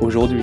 aujourd'hui.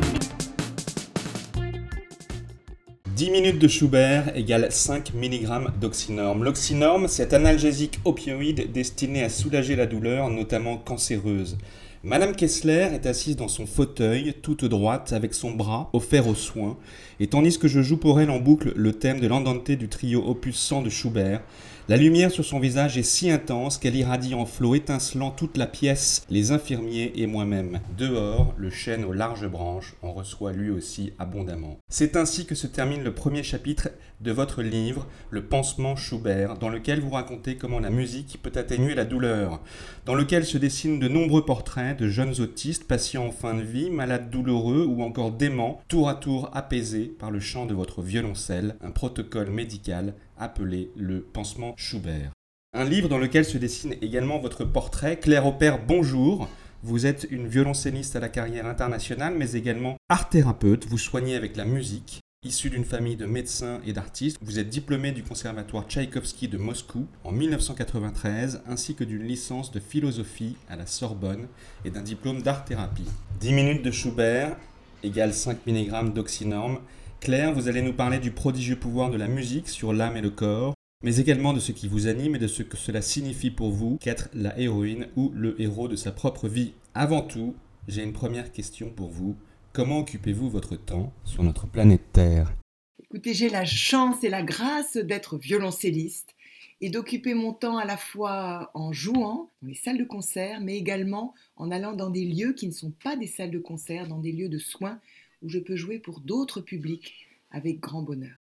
10 minutes de Schubert égale 5 mg d'oxynorme. L'oxynorme, c'est un analgésique opioïde destiné à soulager la douleur, notamment cancéreuse. Madame Kessler est assise dans son fauteuil, toute droite, avec son bras offert aux soins, et tandis que je joue pour elle en boucle le thème de l'andante du trio opus 100 de Schubert, la lumière sur son visage est si intense qu'elle irradie en flot étincelant toute la pièce, les infirmiers et moi-même. Dehors, le chêne aux larges branches en reçoit lui aussi abondamment. C'est ainsi que se termine le premier chapitre de votre livre, Le pansement Schubert, dans lequel vous racontez comment la musique peut atténuer la douleur, dans lequel se dessinent de nombreux portraits de jeunes autistes, patients en fin de vie, malades douloureux ou encore déments, tour à tour apaisés par le chant de votre violoncelle, un protocole médical appelé le pansement Schubert. Un livre dans lequel se dessine également votre portrait. Claire Opère, bonjour. Vous êtes une violoncelliste à la carrière internationale, mais également art thérapeute. Vous soignez avec la musique. Issu d'une famille de médecins et d'artistes, vous êtes diplômé du conservatoire Tchaïkovski de Moscou en 1993, ainsi que d'une licence de philosophie à la Sorbonne et d'un diplôme d'art-thérapie. 10 minutes de Schubert égale 5 mg d'oxynorme Claire, vous allez nous parler du prodigieux pouvoir de la musique sur l'âme et le corps, mais également de ce qui vous anime et de ce que cela signifie pour vous qu'être la héroïne ou le héros de sa propre vie. Avant tout, j'ai une première question pour vous. Comment occupez-vous votre temps sur notre planète Terre? Écoutez, j'ai la chance et la grâce d'être violoncelliste et d'occuper mon temps à la fois en jouant dans les salles de concert, mais également en allant dans des lieux qui ne sont pas des salles de concert, dans des lieux de soins où je peux jouer pour d'autres publics avec grand bonheur.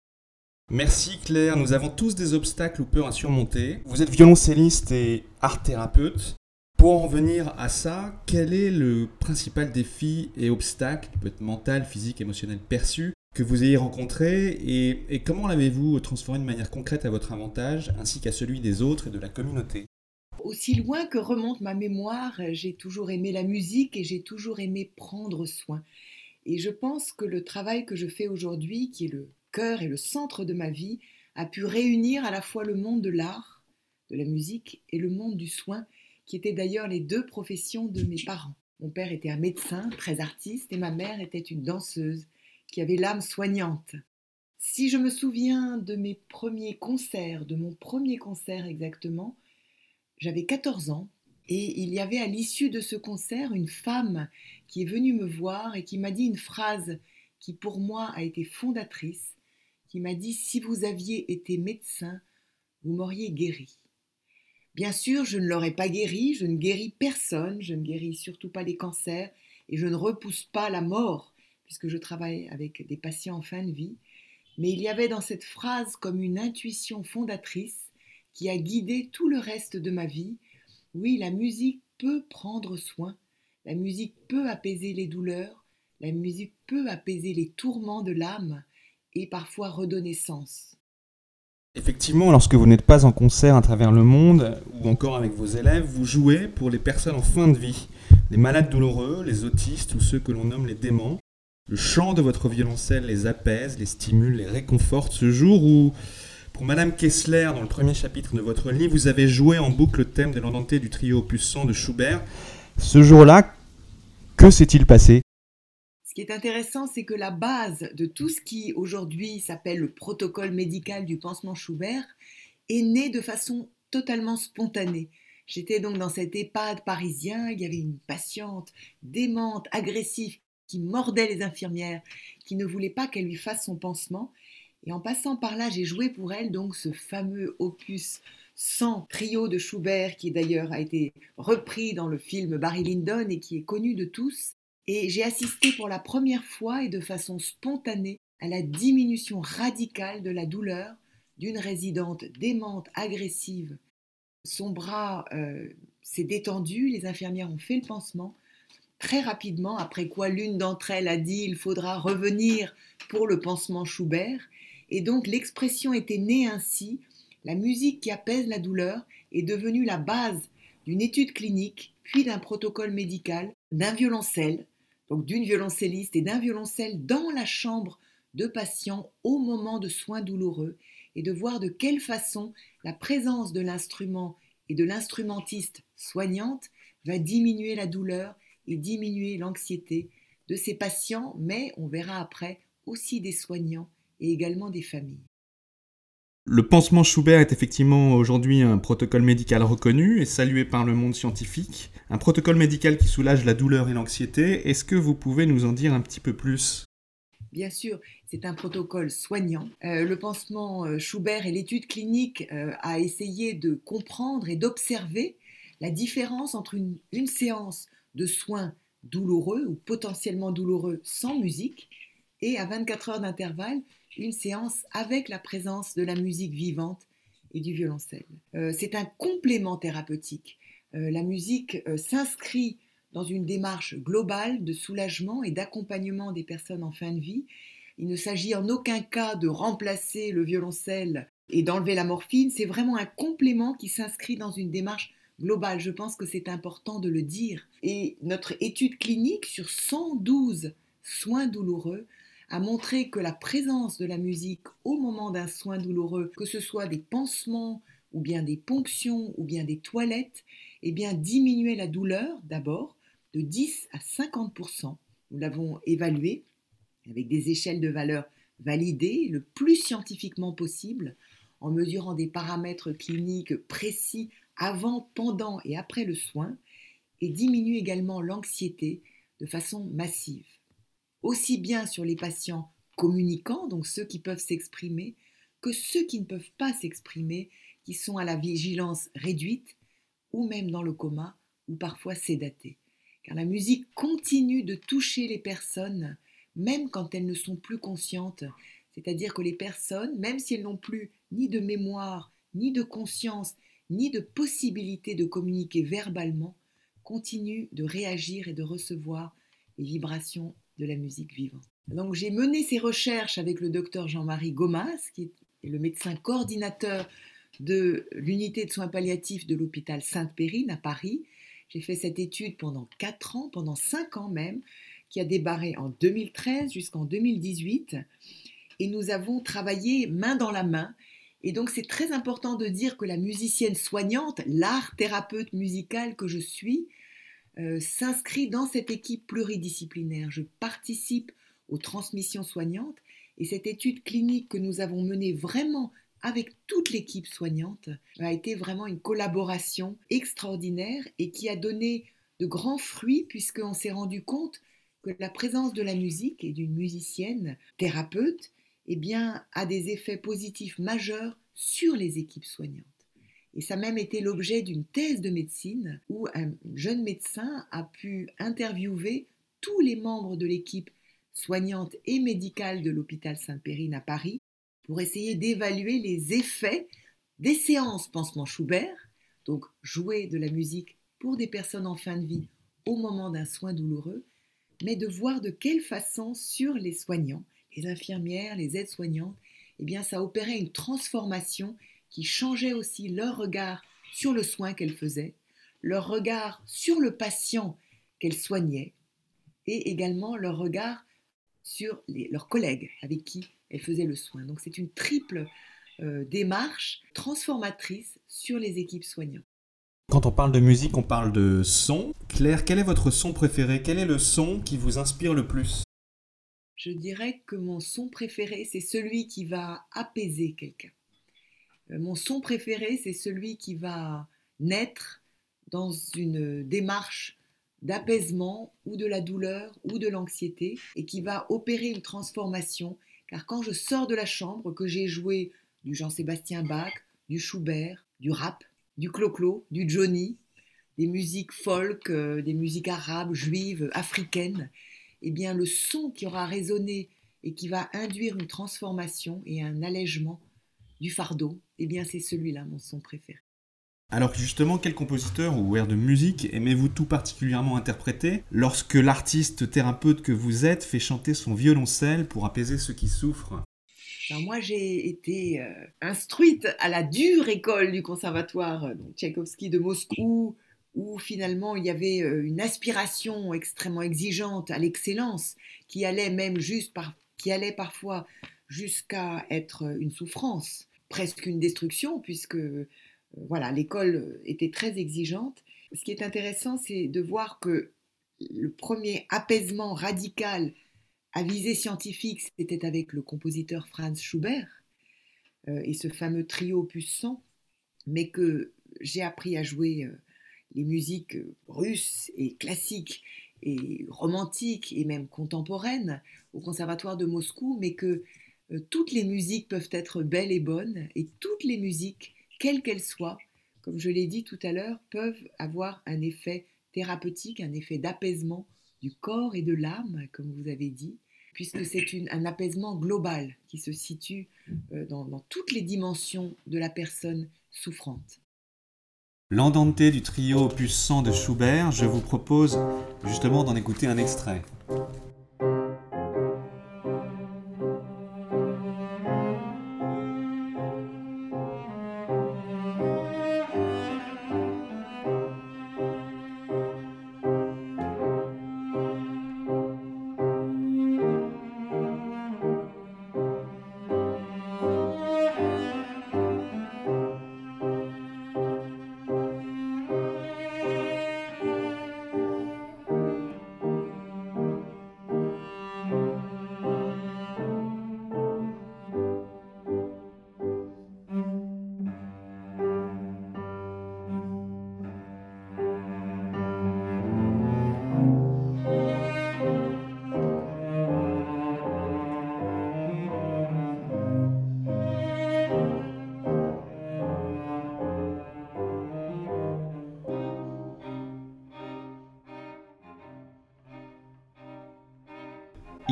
Merci Claire, nous avons tous des obstacles ou peurs à surmonter. Vous êtes violoncelliste et art thérapeute. Pour en venir à ça, quel est le principal défi et obstacle, peut être mental, physique, émotionnel, perçu, que vous ayez rencontré et, et comment l'avez-vous transformé de manière concrète à votre avantage ainsi qu'à celui des autres et de la communauté? Aussi loin que remonte ma mémoire, j'ai toujours aimé la musique et j'ai toujours aimé prendre soin. Et je pense que le travail que je fais aujourd'hui, qui est le cœur et le centre de ma vie, a pu réunir à la fois le monde de l'art, de la musique et le monde du soin, qui étaient d'ailleurs les deux professions de mes parents. Mon père était un médecin très artiste et ma mère était une danseuse qui avait l'âme soignante. Si je me souviens de mes premiers concerts, de mon premier concert exactement, j'avais 14 ans et il y avait à l'issue de ce concert une femme qui est venue me voir et qui m'a dit une phrase qui pour moi a été fondatrice, qui m'a dit si vous aviez été médecin, vous m'auriez guéri. Bien sûr, je ne l'aurais pas guéri, je ne guéris personne, je ne guéris surtout pas les cancers et je ne repousse pas la mort puisque je travaille avec des patients en fin de vie, mais il y avait dans cette phrase comme une intuition fondatrice qui a guidé tout le reste de ma vie oui, la musique peut prendre soin, la musique peut apaiser les douleurs, la musique peut apaiser les tourments de l'âme et parfois redonner sens. Effectivement, lorsque vous n'êtes pas en concert à travers le monde ou encore avec vos élèves, vous jouez pour les personnes en fin de vie, les malades douloureux, les autistes ou ceux que l'on nomme les démons. Le chant de votre violoncelle les apaise, les stimule, les réconforte. Ce jour où pour Madame Kessler, dans le premier chapitre de votre livre, vous avez joué en boucle le thème de l'andante du trio opus 100 de Schubert. Ce jour-là, que s'est-il passé? Ce qui est intéressant, c'est que la base de tout ce qui aujourd'hui s'appelle le protocole médical du pansement Schubert est né de façon totalement spontanée. J'étais donc dans cet EHPAD parisien, il y avait une patiente démente, agressive, qui mordait les infirmières, qui ne voulait pas qu'elle lui fasse son pansement. Et en passant par là, j'ai joué pour elle donc ce fameux opus 100 trio de Schubert qui d'ailleurs a été repris dans le film Barry Lyndon et qui est connu de tous. Et j'ai assisté pour la première fois et de façon spontanée à la diminution radicale de la douleur d'une résidente démente, agressive. Son bras euh, s'est détendu, les infirmières ont fait le pansement. très rapidement, après quoi l'une d'entre elles a dit il faudra revenir pour le pansement Schubert. Et donc l'expression était née ainsi, la musique qui apaise la douleur est devenue la base d'une étude clinique, puis d'un protocole médical, d'un violoncelle, donc d'une violoncelliste et d'un violoncelle dans la chambre de patients au moment de soins douloureux, et de voir de quelle façon la présence de l'instrument et de l'instrumentiste soignante va diminuer la douleur et diminuer l'anxiété de ces patients, mais on verra après aussi des soignants et également des familles. Le pansement Schubert est effectivement aujourd'hui un protocole médical reconnu et salué par le monde scientifique. Un protocole médical qui soulage la douleur et l'anxiété. Est-ce que vous pouvez nous en dire un petit peu plus? Bien sûr, c'est un protocole soignant. Euh, le pansement euh, Schubert et l'étude clinique euh, a essayé de comprendre et d'observer la différence entre une, une séance de soins douloureux ou potentiellement douloureux sans musique et à 24 heures d'intervalle, une séance avec la présence de la musique vivante et du violoncelle. Euh, c'est un complément thérapeutique. Euh, la musique euh, s'inscrit dans une démarche globale de soulagement et d'accompagnement des personnes en fin de vie. Il ne s'agit en aucun cas de remplacer le violoncelle et d'enlever la morphine, c'est vraiment un complément qui s'inscrit dans une démarche globale. Je pense que c'est important de le dire. Et notre étude clinique sur 112 soins douloureux a montré que la présence de la musique au moment d'un soin douloureux, que ce soit des pansements ou bien des ponctions ou bien des toilettes, eh diminuait la douleur d'abord de 10 à 50% Nous l'avons évalué avec des échelles de valeur validées le plus scientifiquement possible en mesurant des paramètres cliniques précis avant, pendant et après le soin et diminue également l'anxiété de façon massive aussi bien sur les patients communicants, donc ceux qui peuvent s'exprimer, que ceux qui ne peuvent pas s'exprimer, qui sont à la vigilance réduite, ou même dans le coma, ou parfois sédatés. Car la musique continue de toucher les personnes, même quand elles ne sont plus conscientes. C'est-à-dire que les personnes, même si elles n'ont plus ni de mémoire, ni de conscience, ni de possibilité de communiquer verbalement, continuent de réagir et de recevoir les vibrations de la musique vivante. Donc j'ai mené ces recherches avec le docteur Jean-Marie Gomas, qui est le médecin coordinateur de l'unité de soins palliatifs de l'hôpital Sainte-Périne à Paris. J'ai fait cette étude pendant 4 ans, pendant 5 ans même, qui a débarré en 2013 jusqu'en 2018. Et nous avons travaillé main dans la main. Et donc c'est très important de dire que la musicienne soignante, l'art thérapeute musical que je suis, euh, s'inscrit dans cette équipe pluridisciplinaire. Je participe aux transmissions soignantes et cette étude clinique que nous avons menée vraiment avec toute l'équipe soignante a été vraiment une collaboration extraordinaire et qui a donné de grands fruits puisqu'on s'est rendu compte que la présence de la musique et d'une musicienne thérapeute eh bien, a des effets positifs majeurs sur les équipes soignantes. Et ça a même été l'objet d'une thèse de médecine où un jeune médecin a pu interviewer tous les membres de l'équipe soignante et médicale de l'hôpital Sainte-Périne à Paris pour essayer d'évaluer les effets des séances pansement Schubert, donc jouer de la musique pour des personnes en fin de vie au moment d'un soin douloureux, mais de voir de quelle façon sur les soignants, les infirmières, les aides-soignantes, eh bien ça opérait une transformation qui changeaient aussi leur regard sur le soin qu'elles faisaient, leur regard sur le patient qu'elles soignaient, et également leur regard sur leurs collègues avec qui elles faisaient le soin. Donc c'est une triple euh, démarche transformatrice sur les équipes soignantes. Quand on parle de musique, on parle de son. Claire, quel est votre son préféré? Quel est le son qui vous inspire le plus? Je dirais que mon son préféré, c'est celui qui va apaiser quelqu'un. Euh, mon son préféré, c'est celui qui va naître dans une démarche d'apaisement ou de la douleur ou de l'anxiété et qui va opérer une transformation. Car quand je sors de la chambre, que j'ai joué du Jean-Sébastien Bach, du Schubert, du rap, du clo-clo, du Johnny, des musiques folk, euh, des musiques arabes, juives, africaines, eh bien le son qui aura résonné et qui va induire une transformation et un allègement du fardeau, eh bien c'est celui-là mon son préféré. Alors justement, quel compositeur ou air de musique aimez-vous tout particulièrement interpréter lorsque l'artiste thérapeute que vous êtes fait chanter son violoncelle pour apaiser ceux qui souffrent? Moi, j'ai été euh, instruite à la dure école du conservatoire euh, Tchaïkovski de Moscou, où finalement il y avait euh, une aspiration extrêmement exigeante à l'excellence, qui allait même juste par, qui allait parfois jusqu'à être une souffrance, presque une destruction, puisque voilà, l'école était très exigeante. Ce qui est intéressant, c'est de voir que le premier apaisement radical à visée scientifique, c'était avec le compositeur Franz Schubert euh, et ce fameux trio opus 100, mais que j'ai appris à jouer euh, les musiques euh, russes et classiques et romantiques et même contemporaines au conservatoire de Moscou, mais que toutes les musiques peuvent être belles et bonnes et toutes les musiques, quelles qu'elles soient, comme je l'ai dit tout à l'heure, peuvent avoir un effet thérapeutique, un effet d'apaisement du corps et de l'âme, comme vous avez dit, puisque c'est un apaisement global qui se situe euh, dans, dans, toutes les dimensions de la personne souffrante. L'andante du trio opus 100 de Schubert, je vous propose justement d'en écouter un extrait.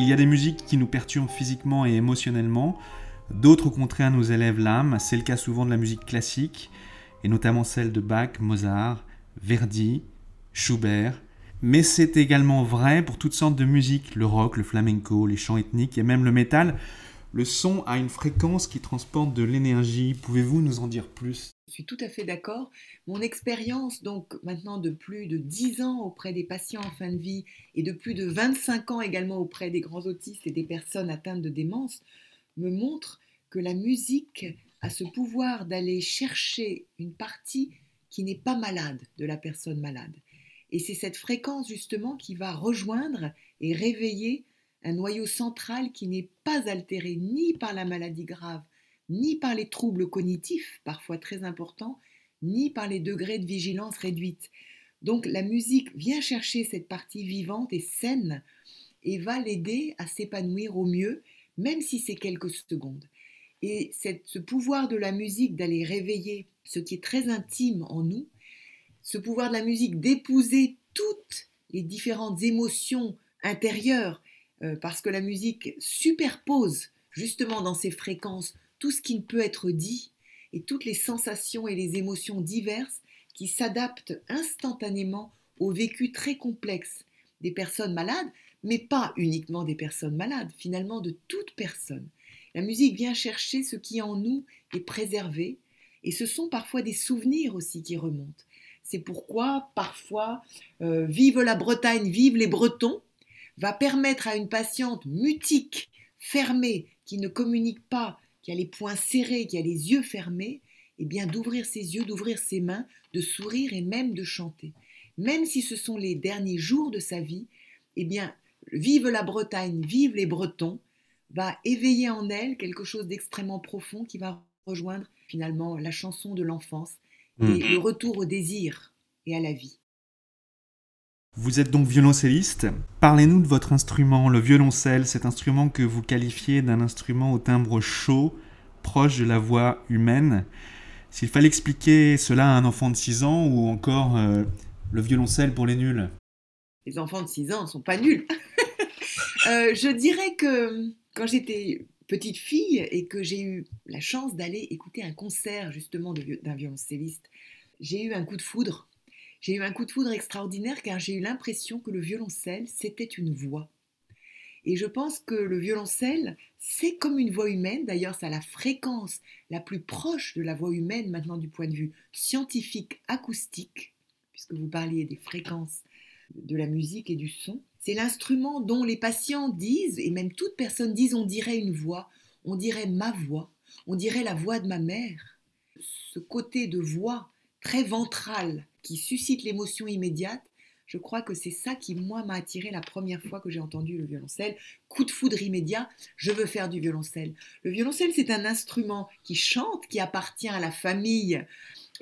Il y a des musiques qui nous perturbent physiquement et émotionnellement, d'autres au contraire nous élèvent l'âme, c'est le cas souvent de la musique classique, et notamment celle de Bach, Mozart, Verdi, Schubert, mais c'est également vrai pour toutes sortes de musiques, le rock, le flamenco, les chants ethniques et même le métal. Le son a une fréquence qui transporte de l'énergie. Pouvez-vous nous en dire plus? Je suis tout à fait d'accord. Mon expérience, donc maintenant de plus de 10 ans auprès des patients en fin de vie et de plus de 25 ans également auprès des grands autistes et des personnes atteintes de démence, me montre que la musique a ce pouvoir d'aller chercher une partie qui n'est pas malade de la personne malade. Et c'est cette fréquence justement qui va rejoindre et réveiller un noyau central qui n'est pas altéré ni par la maladie grave, ni par les troubles cognitifs, parfois très importants, ni par les degrés de vigilance réduite. Donc la musique vient chercher cette partie vivante et saine et va l'aider à s'épanouir au mieux, même si c'est quelques secondes. Et ce pouvoir de la musique d'aller réveiller ce qui est très intime en nous, ce pouvoir de la musique d'épouser toutes les différentes émotions intérieures, euh, parce que la musique superpose justement dans ses fréquences tout ce qui ne peut être dit et toutes les sensations et les émotions diverses qui s'adaptent instantanément au vécu très complexe des personnes malades, mais pas uniquement des personnes malades, finalement de toute personne. La musique vient chercher ce qui en nous est préservé, et ce sont parfois des souvenirs aussi qui remontent. C'est pourquoi parfois euh, Vive la Bretagne, vive les Bretons va permettre à une patiente mutique, fermée, qui ne communique pas, qui a les poings serrés, qui a les yeux fermés, eh bien d'ouvrir ses yeux, d'ouvrir ses mains, de sourire et même de chanter. Même si ce sont les derniers jours de sa vie, eh bien Vive la Bretagne, vive les Bretons va éveiller en elle quelque chose d'extrêmement profond qui va rejoindre finalement la chanson de l'enfance et mmh. le retour au désir et à la vie. Vous êtes donc violoncelliste. Parlez-nous de votre instrument, le violoncelle, cet instrument que vous qualifiez d'un instrument au timbre chaud, proche de la voix humaine. S'il fallait expliquer cela à un enfant de 6 ans ou encore euh, le violoncelle pour les nuls Les enfants de 6 ans ne sont pas nuls. Euh, je dirais que quand j'étais petite fille et que j'ai eu la chance d'aller écouter un concert justement d'un violoncelliste j'ai eu un coup de foudre. J'ai eu un coup de foudre extraordinaire car j'ai eu l'impression que le violoncelle, c'était une voix. Et je pense que le violoncelle, c'est comme une voix humaine. D'ailleurs, ça a la fréquence la plus proche de la voix humaine maintenant du point de vue scientifique acoustique, puisque vous parliez des fréquences de la musique et du son. C'est l'instrument dont les patients disent, et même toute personne disent, on dirait une voix, on dirait ma voix, on dirait la voix de ma mère. Ce côté de voix très ventrale qui suscite l'émotion immédiate, je crois que c'est ça qui, moi, m'a attiré la première fois que j'ai entendu le violoncelle. Coup de foudre immédiat, je veux faire du violoncelle. Le violoncelle, c'est un instrument qui chante, qui appartient à la famille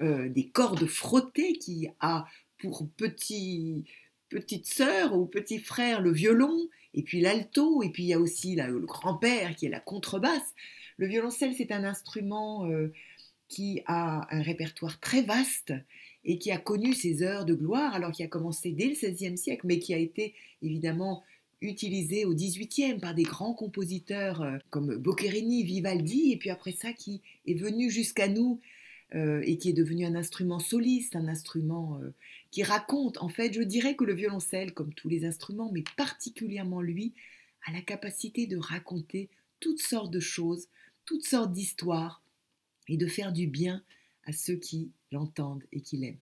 euh, des cordes frottées, qui a pour petit, petite sœur ou petit frère le violon, et puis l'alto, et puis il y a aussi le grand-père qui est la contrebasse. Le violoncelle, c'est un instrument euh, qui a un répertoire très vaste et qui a connu ses heures de gloire, alors qu'il a commencé dès le XVIe siècle, mais qui a été évidemment utilisé au XVIIIe par des grands compositeurs euh, comme Boccherini, Vivaldi, et puis après ça qui est venu jusqu'à nous euh, et qui est devenu un instrument soliste, un instrument euh, qui raconte. En fait, je dirais que le violoncelle, comme tous les instruments, mais particulièrement lui, a la capacité de raconter toutes sortes de choses, toutes sortes d'histoires, et de faire du bien à ceux qui l'entendent et qui l'aiment.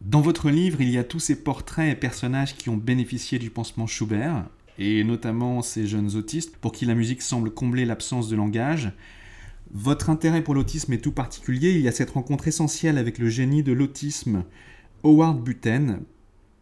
Dans votre livre, il y a tous ces portraits et personnages qui ont bénéficié du pansement Schubert, et notamment ces jeunes autistes pour qui la musique semble combler l'absence de langage. Votre intérêt pour l'autisme est tout particulier, il y a cette rencontre essentielle avec le génie de l'autisme, Howard Buten.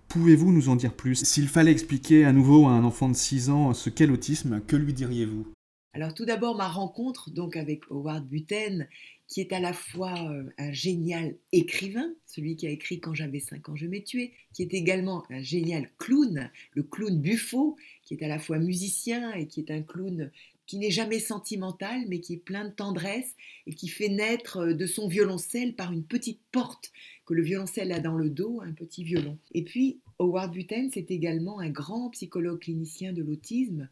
Pouvez-vous nous en dire plus? S'il fallait expliquer à nouveau à un enfant de 6 ans ce qu'est l'autisme, que lui diriez-vous? Alors tout d'abord ma rencontre donc avec Howard Buten, qui est à la fois euh, un génial écrivain, celui qui a écrit Quand j'avais 5 ans je m'ai tué, qui est également un génial clown, le clown Buffo, qui est à la fois musicien et qui est un clown qui n'est jamais sentimental, mais qui est plein de tendresse et qui fait naître euh, de son violoncelle par une petite porte que le violoncelle a dans le dos, un petit violon. Et puis, Howard Buten, c'est également un grand psychologue clinicien de l'autisme,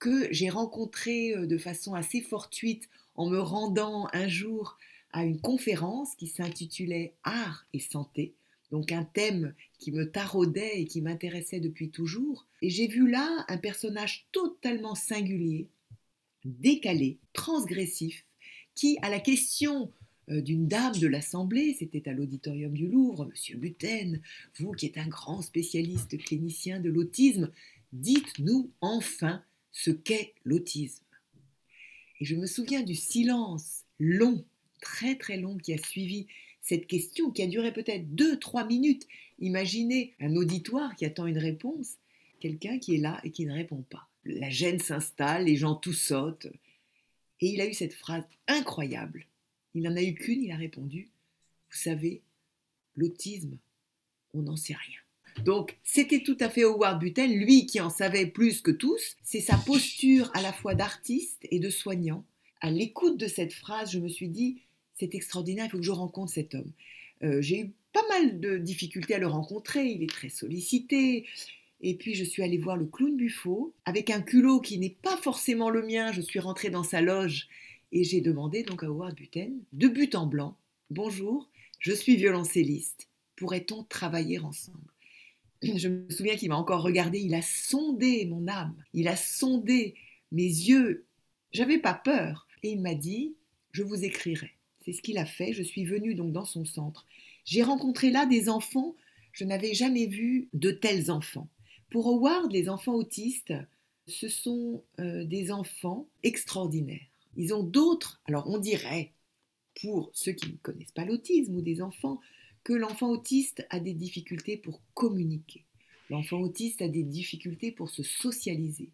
que j'ai rencontré euh, de façon assez fortuite en me rendant un jour à une conférence qui s'intitulait Art et santé, donc un thème qui me taraudait et qui m'intéressait depuis toujours. Et j'ai vu là un personnage totalement singulier, décalé, transgressif, qui, à la question euh, d'une dame de l'Assemblée, c'était à l'auditorium du Louvre, Monsieur Buten, vous qui êtes un grand spécialiste clinicien de l'autisme, dites-nous enfin ce qu'est l'autisme. Et je me souviens du silence long, très très long qui a suivi cette question, qui a duré peut-être deux, trois minutes. Imaginez un auditoire qui attend une réponse, quelqu'un qui est là et qui ne répond pas. La gêne s'installe, les gens tous sautent. Et il a eu cette phrase incroyable. Il n'en a eu qu'une, il a répondu, vous savez, l'autisme, on n'en sait rien. Donc, c'était tout à fait Howard Buten, lui qui en savait plus que tous. C'est sa posture à la fois d'artiste et de soignant. À l'écoute de cette phrase, je me suis dit, c'est extraordinaire, il faut que je rencontre cet homme. Euh, j'ai eu pas mal de difficultés à le rencontrer, il est très sollicité. Et puis je suis allée voir le clown Buffo avec un culot qui n'est pas forcément le mien. Je suis rentrée dans sa loge et j'ai demandé donc à Howard Buten, de but en blanc, bonjour, je suis violoncelliste. Pourrait-on travailler ensemble? Je me souviens qu'il m'a encore regardé, il a sondé mon âme, il a sondé mes yeux. J'avais pas peur. Et il m'a dit, je vous écrirai. C'est ce qu'il a fait. Je suis venue donc dans son centre. J'ai rencontré là des enfants, je n'avais jamais vu de tels enfants. Pour Howard, les enfants autistes, ce sont euh, des enfants extraordinaires. Ils ont d'autres, alors on dirait, pour ceux qui ne connaissent pas l'autisme ou des enfants, que l'enfant autiste a des difficultés pour communiquer. L'enfant autiste a des difficultés pour se socialiser.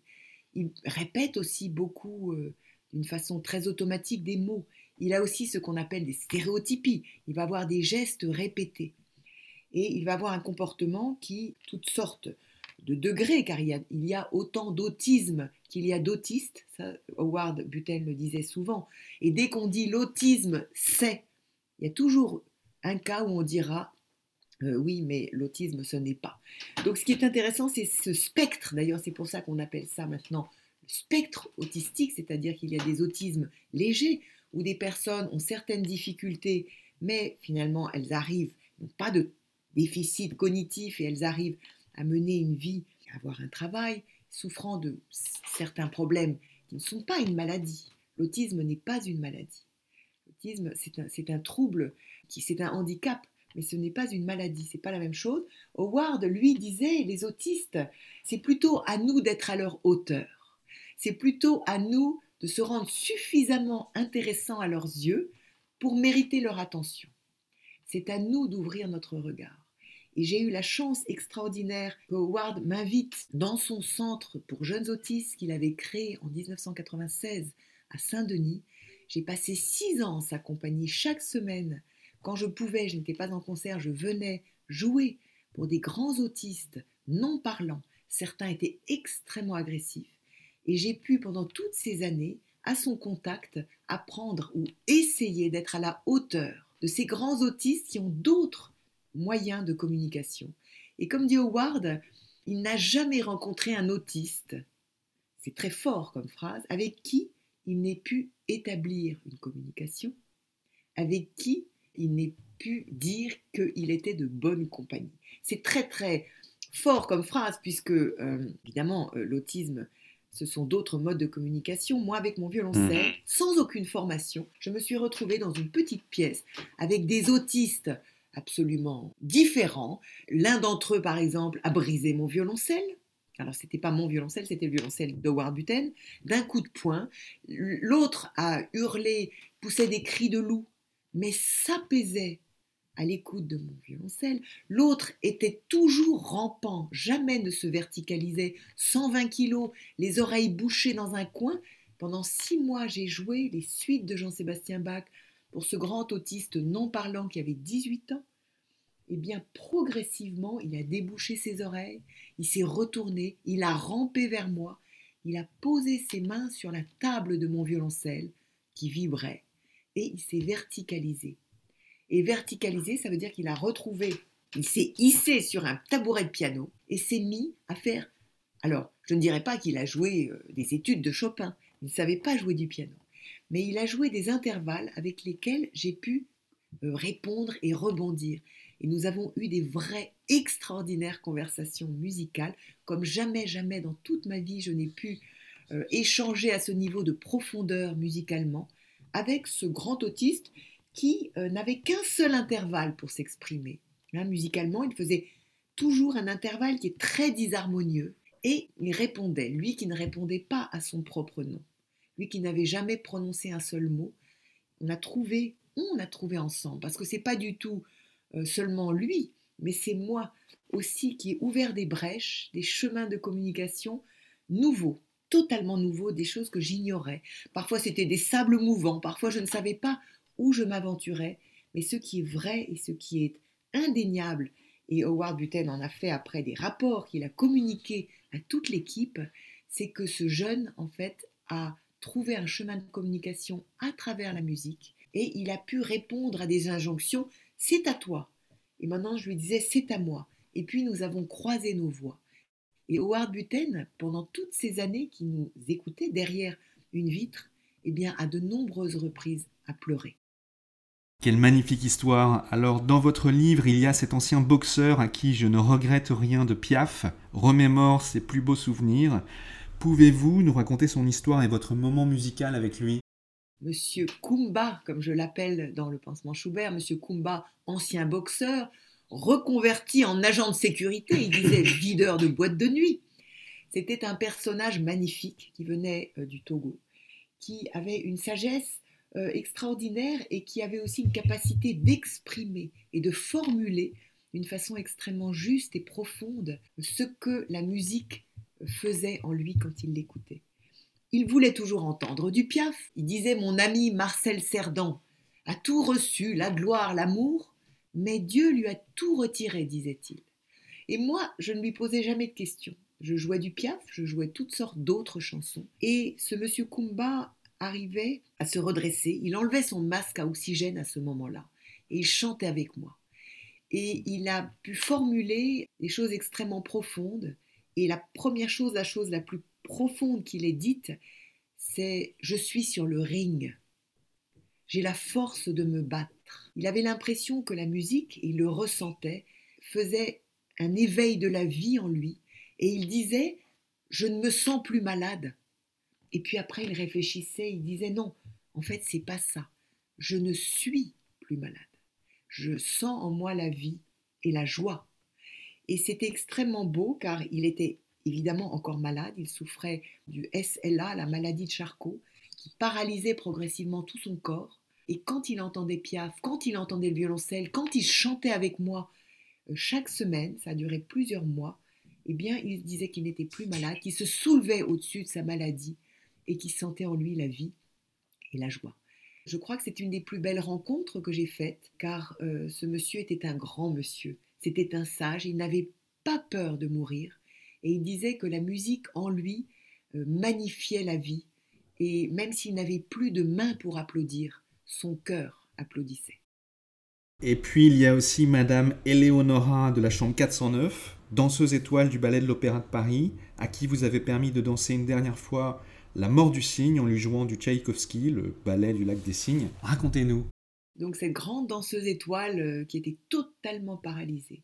Il répète aussi beaucoup, euh, d'une façon très automatique, des mots. Il a aussi ce qu'on appelle des stéréotypies. Il va avoir des gestes répétés. Et il va avoir un comportement qui, toutes sortes de degrés, car il y a, il y a autant d'autisme qu'il y a d'autistes. Howard Buten le disait souvent. Et dès qu'on dit l'autisme, c'est, il y a toujours un cas où on dira euh, oui, mais l'autisme, ce n'est pas. Donc ce qui est intéressant, c'est ce spectre, d'ailleurs c'est pour ça qu'on appelle ça maintenant le spectre autistique, c'est-à-dire qu'il y a des autismes légers, où des personnes ont certaines difficultés, mais finalement elles arrivent n'ont pas de déficit cognitif et elles arrivent à mener une vie, à avoir un travail, souffrant de certains problèmes qui ne sont pas une maladie. L'autisme n'est pas une maladie. L'autisme, c'est un, trouble, c'est un handicap, mais ce n'est pas une maladie, c'est pas la même chose. Howard, lui, disait, les autistes, c'est plutôt à nous d'être à leur hauteur. C'est plutôt à nous de se rendre suffisamment intéressants à leurs yeux pour mériter leur attention. C'est à nous d'ouvrir notre regard. Et j'ai eu la chance extraordinaire que Howard m'invite dans son centre pour jeunes autistes qu'il avait créé en 1996 à Saint-Denis. J'ai passé six ans à s'accompagner chaque semaine. Quand je pouvais, je n'étais pas en concert, je venais jouer pour des grands autistes non parlants. Certains étaient extrêmement agressifs. Et j'ai pu, pendant toutes ces années, à son contact, apprendre ou essayer d'être à la hauteur de ces grands autistes qui ont d'autres moyen de communication. Et comme dit Howard, il n'a jamais rencontré un autiste, c'est très fort comme phrase, avec qui il n'ait pu établir une communication, avec qui il n'ait pu dire qu'il était de bonne compagnie. C'est très très fort comme phrase puisque euh, évidemment euh, l'autisme ce sont d'autres modes de communication. Moi, avec mon violoncelle, mmh. sans aucune formation, je me suis retrouvée dans une petite pièce avec des autistes absolument différents. L'un d'entre eux, par exemple, a brisé mon violoncelle. Alors, c'était pas mon violoncelle, c'était le violoncelle de Ward Buten, d'un coup de poing. L'autre a hurlé, poussait des cris de loup, mais s'apaisait à l'écoute de mon violoncelle. L'autre était toujours rampant, jamais ne se verticalisait, 120 kilos, les oreilles bouchées dans un coin. Pendant six mois, j'ai joué les suites de Jean-Sébastien Bach pour ce grand autiste non parlant qui avait 18 ans, eh bien, progressivement, il a débouché ses oreilles, il s'est retourné, il a rampé vers moi, il a posé ses mains sur la table de mon violoncelle qui vibrait et il s'est verticalisé. Et verticalisé, ça veut dire qu'il a retrouvé, il s'est hissé sur un tabouret de piano et s'est mis à faire. Alors, je ne dirais pas qu'il a joué euh, des études de Chopin, il ne savait pas jouer du piano mais il a joué des intervalles avec lesquels j'ai pu euh, répondre et rebondir. Et nous avons eu des vraies extraordinaires conversations musicales, comme jamais, jamais dans toute ma vie je n'ai pu euh, échanger à ce niveau de profondeur musicalement avec ce grand autiste qui euh, n'avait qu'un seul intervalle pour s'exprimer. Hein, musicalement, il faisait toujours un intervalle qui est très disharmonieux et il répondait, lui qui ne répondait pas à son propre nom lui qui n'avait jamais prononcé un seul mot, on a trouvé, on a trouvé ensemble, parce que c'est pas du tout euh, seulement lui, mais c'est moi aussi qui ai ouvert des brèches, des chemins de communication nouveaux, totalement nouveaux, des choses que j'ignorais. Parfois c'était des sables mouvants, parfois je ne savais pas où je m'aventurais, mais ce qui est vrai et ce qui est indéniable, et Howard Buten en a fait après des rapports qu'il a communiqués à toute l'équipe, c'est que ce jeune, en fait, a trouver un chemin de communication à travers la musique et il a pu répondre à des injonctions c'est à toi. Et maintenant je lui disais c'est à moi. Et puis nous avons croisé nos voix. Et Howard Buten, pendant toutes ces années qui nous écoutait derrière une vitre, eh bien, à de nombreuses reprises, a pleuré. Quelle magnifique histoire. Alors, dans votre livre, il y a cet ancien boxeur à qui je ne regrette rien de Piaf, remémore ses plus beaux souvenirs. Pouvez-vous nous raconter son histoire et votre moment musical avec lui? Monsieur Kumba, comme je l'appelle dans le pansement Schubert, Monsieur Kumba, ancien boxeur, reconverti en agent de sécurité, il disait videur de boîte de nuit. C'était un personnage magnifique qui venait euh, du Togo, qui avait une sagesse euh, extraordinaire et qui avait aussi une capacité d'exprimer et de formuler d'une façon extrêmement juste et profonde ce que la musique faisait en lui quand il l'écoutait. Il voulait toujours entendre du Piaf. Il disait Mon ami Marcel Cerdan a tout reçu, la gloire, l'amour, mais Dieu lui a tout retiré, disait-il. Et moi, je ne lui posais jamais de questions. Je jouais du Piaf, je jouais toutes sortes d'autres chansons. Et ce monsieur Kumba arrivait à se redresser. Il enlevait son masque à oxygène à ce moment-là. Et il chantait avec moi. Et il a pu formuler des choses extrêmement profondes et la première chose, la chose la plus profonde qu'il ait dite, c'est Je suis sur le ring. J'ai la force de me battre. Il avait l'impression que la musique, il le ressentait, faisait un éveil de la vie en lui, et il disait Je ne me sens plus malade. Et puis après, il réfléchissait, il disait Non, en fait, c'est pas ça. Je ne suis plus malade. Je sens en moi la vie et la joie. Et c'était extrêmement beau car il était évidemment encore malade. Il souffrait du SLA, la maladie de Charcot, qui paralysait progressivement tout son corps. Et quand il entendait Piaf, quand il entendait le violoncelle, quand il chantait avec moi euh, chaque semaine, ça a duré plusieurs mois, eh bien, il disait qu'il n'était plus malade, qu'il se soulevait au-dessus de sa maladie et qu'il sentait en lui la vie et la joie. Je crois que c'est une des plus belles rencontres que j'ai faites, car euh, ce monsieur était un grand monsieur, c'était un sage, il n'avait pas peur de mourir, et il disait que la musique en lui euh, magnifiait la vie, et même s'il n'avait plus de mains pour applaudir, son cœur applaudissait. Et puis il y a aussi Madame Eleonora de la chambre 409, danseuse étoile du ballet de l'Opéra de Paris, à qui vous avez permis de danser une dernière fois La mort du cygne en lui jouant du Tchaïkovski, le ballet du lac des cygnes. Racontez-nous. Donc cette grande danseuse étoile euh, qui était totalement paralysée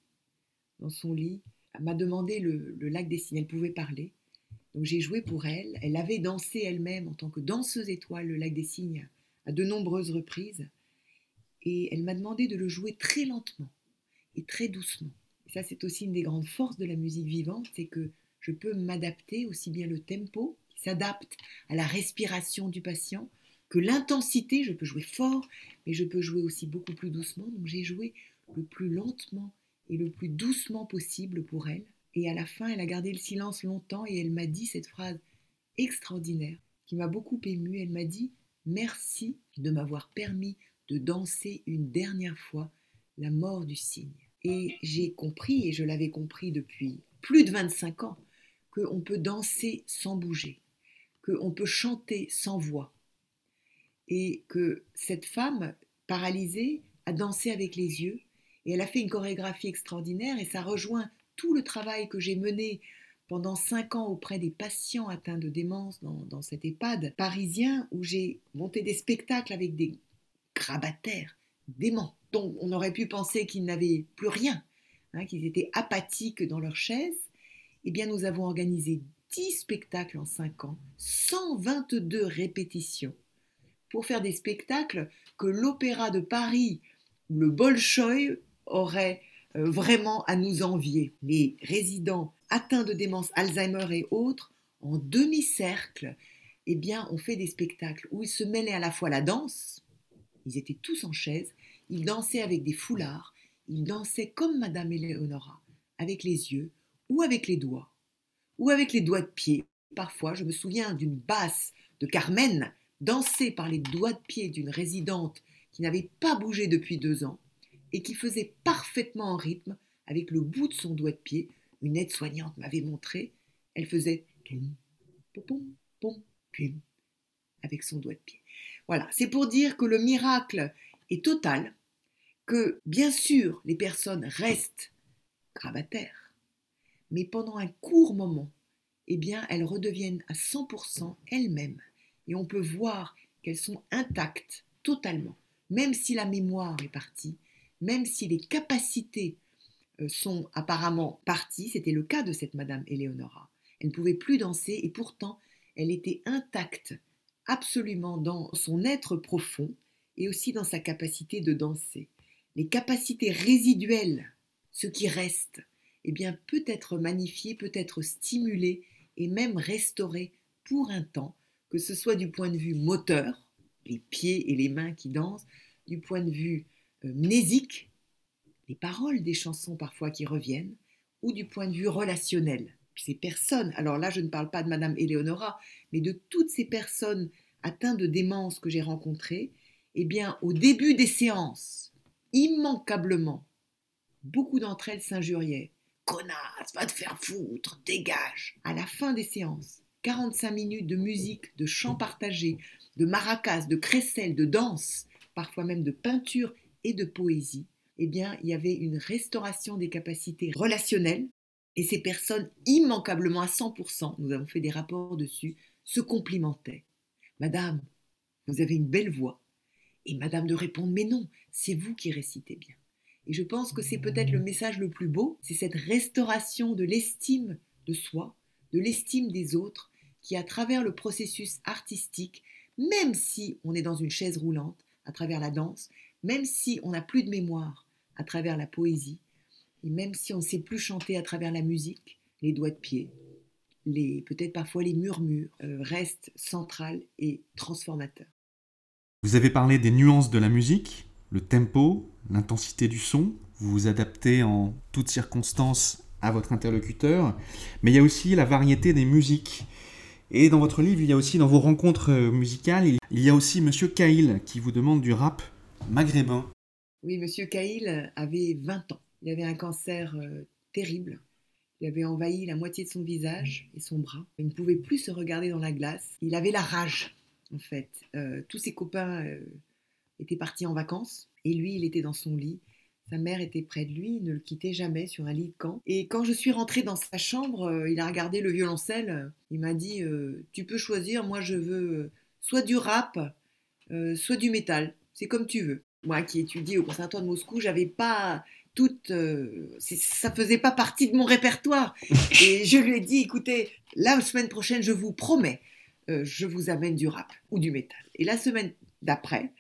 dans son lit m'a demandé le, le lac des cygnes. Elle pouvait parler. Donc j'ai joué pour elle. Elle avait dansé elle-même en tant que danseuse étoile le lac des cygnes à de nombreuses reprises. Et elle m'a demandé de le jouer très lentement et très doucement. Et ça, c'est aussi une des grandes forces de la musique vivante, c'est que je peux m'adapter aussi bien le tempo, qui s'adapte à la respiration du patient, que l'intensité, je peux jouer fort, mais je peux jouer aussi beaucoup plus doucement. Donc j'ai joué le plus lentement et le plus doucement possible pour elle. Et à la fin, elle a gardé le silence longtemps et elle m'a dit cette phrase extraordinaire qui m'a beaucoup émue. Elle m'a dit Merci de m'avoir permis de danser une dernière fois la mort du cygne. Et j'ai compris, et je l'avais compris depuis plus de 25 ans, qu'on peut danser sans bouger, qu'on peut chanter sans voix, et que cette femme paralysée a dansé avec les yeux, et elle a fait une chorégraphie extraordinaire, et ça rejoint tout le travail que j'ai mené pendant cinq ans auprès des patients atteints de démence dans, dans cet EHPAD parisien où j'ai monté des spectacles avec des grabataires déments dont on aurait pu penser qu'ils n'avaient plus rien, hein, qu'ils étaient apathiques dans leur chaise. Eh bien, nous avons organisé 10 spectacles en 5 ans, 122 répétitions, pour faire des spectacles que l'Opéra de Paris ou le Bolchoï aurait euh, vraiment à nous envier. Les résidents atteints de démence Alzheimer et autres, en demi-cercle, eh bien, on fait des spectacles où ils se mêlaient à la fois la danse, ils étaient tous en chaise, ils dansaient avec des foulards, ils dansaient comme Madame Eleonora, avec les yeux, ou avec les doigts, ou avec les doigts de pied. Parfois, je me souviens d'une basse de Carmen, dansée par les doigts de pied d'une résidente qui n'avait pas bougé depuis deux ans, et qui faisait parfaitement en rythme avec le bout de son doigt de pied. Une aide-soignante m'avait montré. Elle faisait avec son doigt de pied. Voilà, c'est pour dire que le miracle est total, que bien sûr les personnes restent grabataires, mais pendant un court moment, eh bien elles redeviennent à 100% elles-mêmes et on peut voir qu'elles sont intactes totalement, même si la mémoire est partie, même si les capacités sont apparemment parties, c'était le cas de cette Madame Eleonora. Elle ne pouvait plus danser et pourtant elle était intacte absolument dans son être profond et aussi dans sa capacité de danser. Les capacités résiduelles, ce qui reste, eh bien peut être magnifié, peut être stimulé et même restauré pour un temps, que ce soit du point de vue moteur, les pieds et les mains qui dansent, du point de vue euh, mnésique, les paroles des chansons parfois qui reviennent, ou du point de vue relationnel. Ces personnes, alors là je ne parle pas de Madame Eleonora, mais de toutes ces personnes atteintes de démence que j'ai rencontrées, eh bien au début des séances, immanquablement, beaucoup d'entre elles s'injuriaient. Connasse, va te faire foutre, dégage. À la fin des séances, 45 minutes de musique, de chants partagés, de maracas, de crécelles, de danse, parfois même de peinture et de poésie, eh bien, il y avait une restauration des capacités relationnelles et ces personnes, immanquablement à 100%, nous avons fait des rapports dessus, se complimentaient. Madame, vous avez une belle voix Et madame de répondre Mais non, c'est vous qui récitez bien. Et je pense que c'est peut-être le message le plus beau, c'est cette restauration de l'estime de soi, de l'estime des autres, qui à travers le processus artistique, même si on est dans une chaise roulante, à travers la danse, même si on n'a plus de mémoire, à travers la poésie, et même si on ne sait plus chanter à travers la musique, les doigts de pied, les peut-être parfois les murmures, euh, restent central et transformateurs. Vous avez parlé des nuances de la musique, le tempo, l'intensité du son. Vous vous adaptez en toutes circonstances à votre interlocuteur. Mais il y a aussi la variété des musiques. Et dans votre livre, il y a aussi, dans vos rencontres euh, musicales, il y a aussi Monsieur Cahill qui vous demande du rap maghrébin. Oui, Monsieur Cahill avait 20 ans. Il avait un cancer euh, terrible. Il avait envahi la moitié de son visage et son bras. Il ne pouvait plus se regarder dans la glace. Il avait la rage, en fait. Euh, tous ses copains étaient partis en vacances et lui, il était dans son lit. Sa mère était près de lui, ne le quittait jamais sur un lit de camp. Et quand je suis rentrée dans sa chambre, euh, il a regardé le violoncelle. Il m'a dit euh, Tu peux choisir, moi je veux euh, soit du rap, soit du métal. C'est comme tu veux. Moi qui étudie au conservatoire de Moscou, j'avais pas toute. ça faisait pas partie de mon répertoire. Et je lui ai dit Écoutez, la semaine prochaine, je vous promets, je vous amène du rap ou du métal. Et la semaine d'après,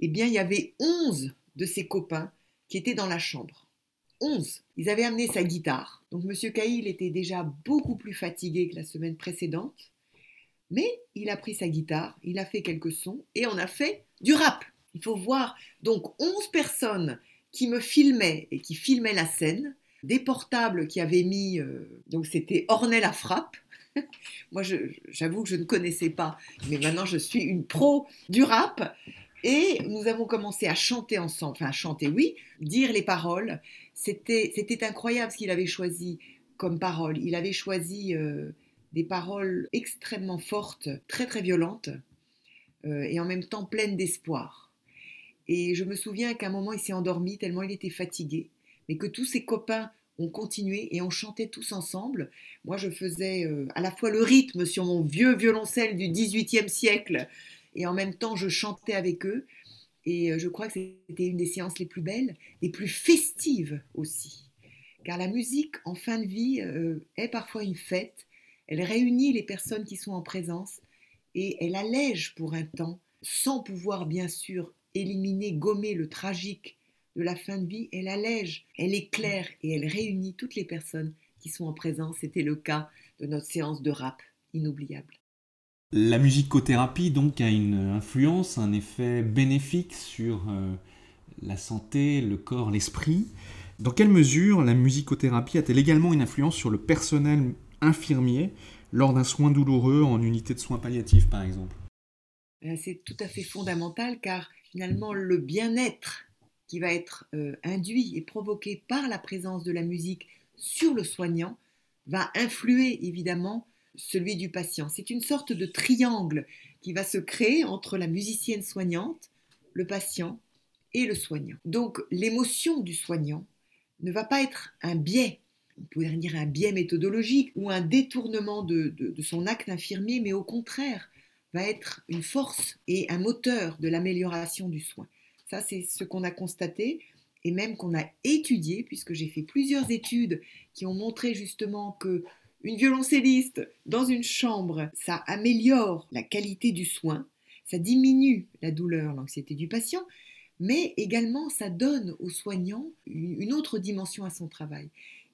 eh bien, il y avait 11 de ses copains qui étaient dans la chambre. 11. Ils avaient amené sa guitare. Donc M. Cahill était déjà beaucoup plus fatigué que la semaine précédente. Mais il a pris sa guitare, il a fait quelques sons et on a fait du rap. Il faut voir donc 11 personnes qui me filmaient et qui filmaient la scène, des portables qui avaient mis, euh, donc c'était Ornel à frappe. Moi, j'avoue que je ne connaissais pas, mais maintenant je suis une pro du rap. Et nous avons commencé à chanter ensemble, enfin à chanter, oui, dire les paroles. C'était, incroyable ce qu'il avait choisi comme parole. Il avait choisi euh, des paroles extrêmement fortes, très très violentes, euh, et en même temps pleines d'espoir. Et je me souviens qu'à un moment, il s'est endormi tellement il était fatigué, mais que tous ses copains ont continué et on chantait tous ensemble. Moi, je faisais euh, à la fois le rythme sur mon vieux violoncelle du XVIIIe siècle, et en même temps je chantais avec eux. Et euh, je crois que c'était une des séances les plus belles, les plus festives aussi. Car la musique en fin de vie euh, est parfois une fête, elle réunit les personnes qui sont en présence et elle allège pour un temps, sans pouvoir bien sûr éliminer, gommer le tragique de la fin de vie, elle allège, elle éclaire et elle réunit toutes les personnes qui sont en présence. C'était le cas de notre séance de rap inoubliable. La musicothérapie donc a une influence, un effet bénéfique sur euh, la santé, le corps, l'esprit. Dans quelle mesure la musicothérapie a-t-elle également une influence sur le personnel infirmier lors d'un soin douloureux en unité de soins palliatifs par exemple? Euh, C'est tout à fait fondamental car finalement le bien-être qui va être euh, induit et provoqué par la présence de la musique sur le soignant va influer évidemment celui du patient. C'est une sorte de triangle qui va se créer entre la musicienne soignante, le patient et le soignant. Donc l'émotion du soignant ne va pas être un biais, on pourrait dire un biais méthodologique ou un détournement de, de son acte infirmier, mais au contraire va être une force et un moteur de l'amélioration du soin. Ça, c'est ce qu'on a constaté et même qu'on a étudié, puisque j'ai fait plusieurs études qui ont montré justement que une violoncelliste dans une chambre, ça améliore la qualité du soin, ça diminue la douleur, l'anxiété du patient, mais également ça donne aux soignants une autre dimension à son travail.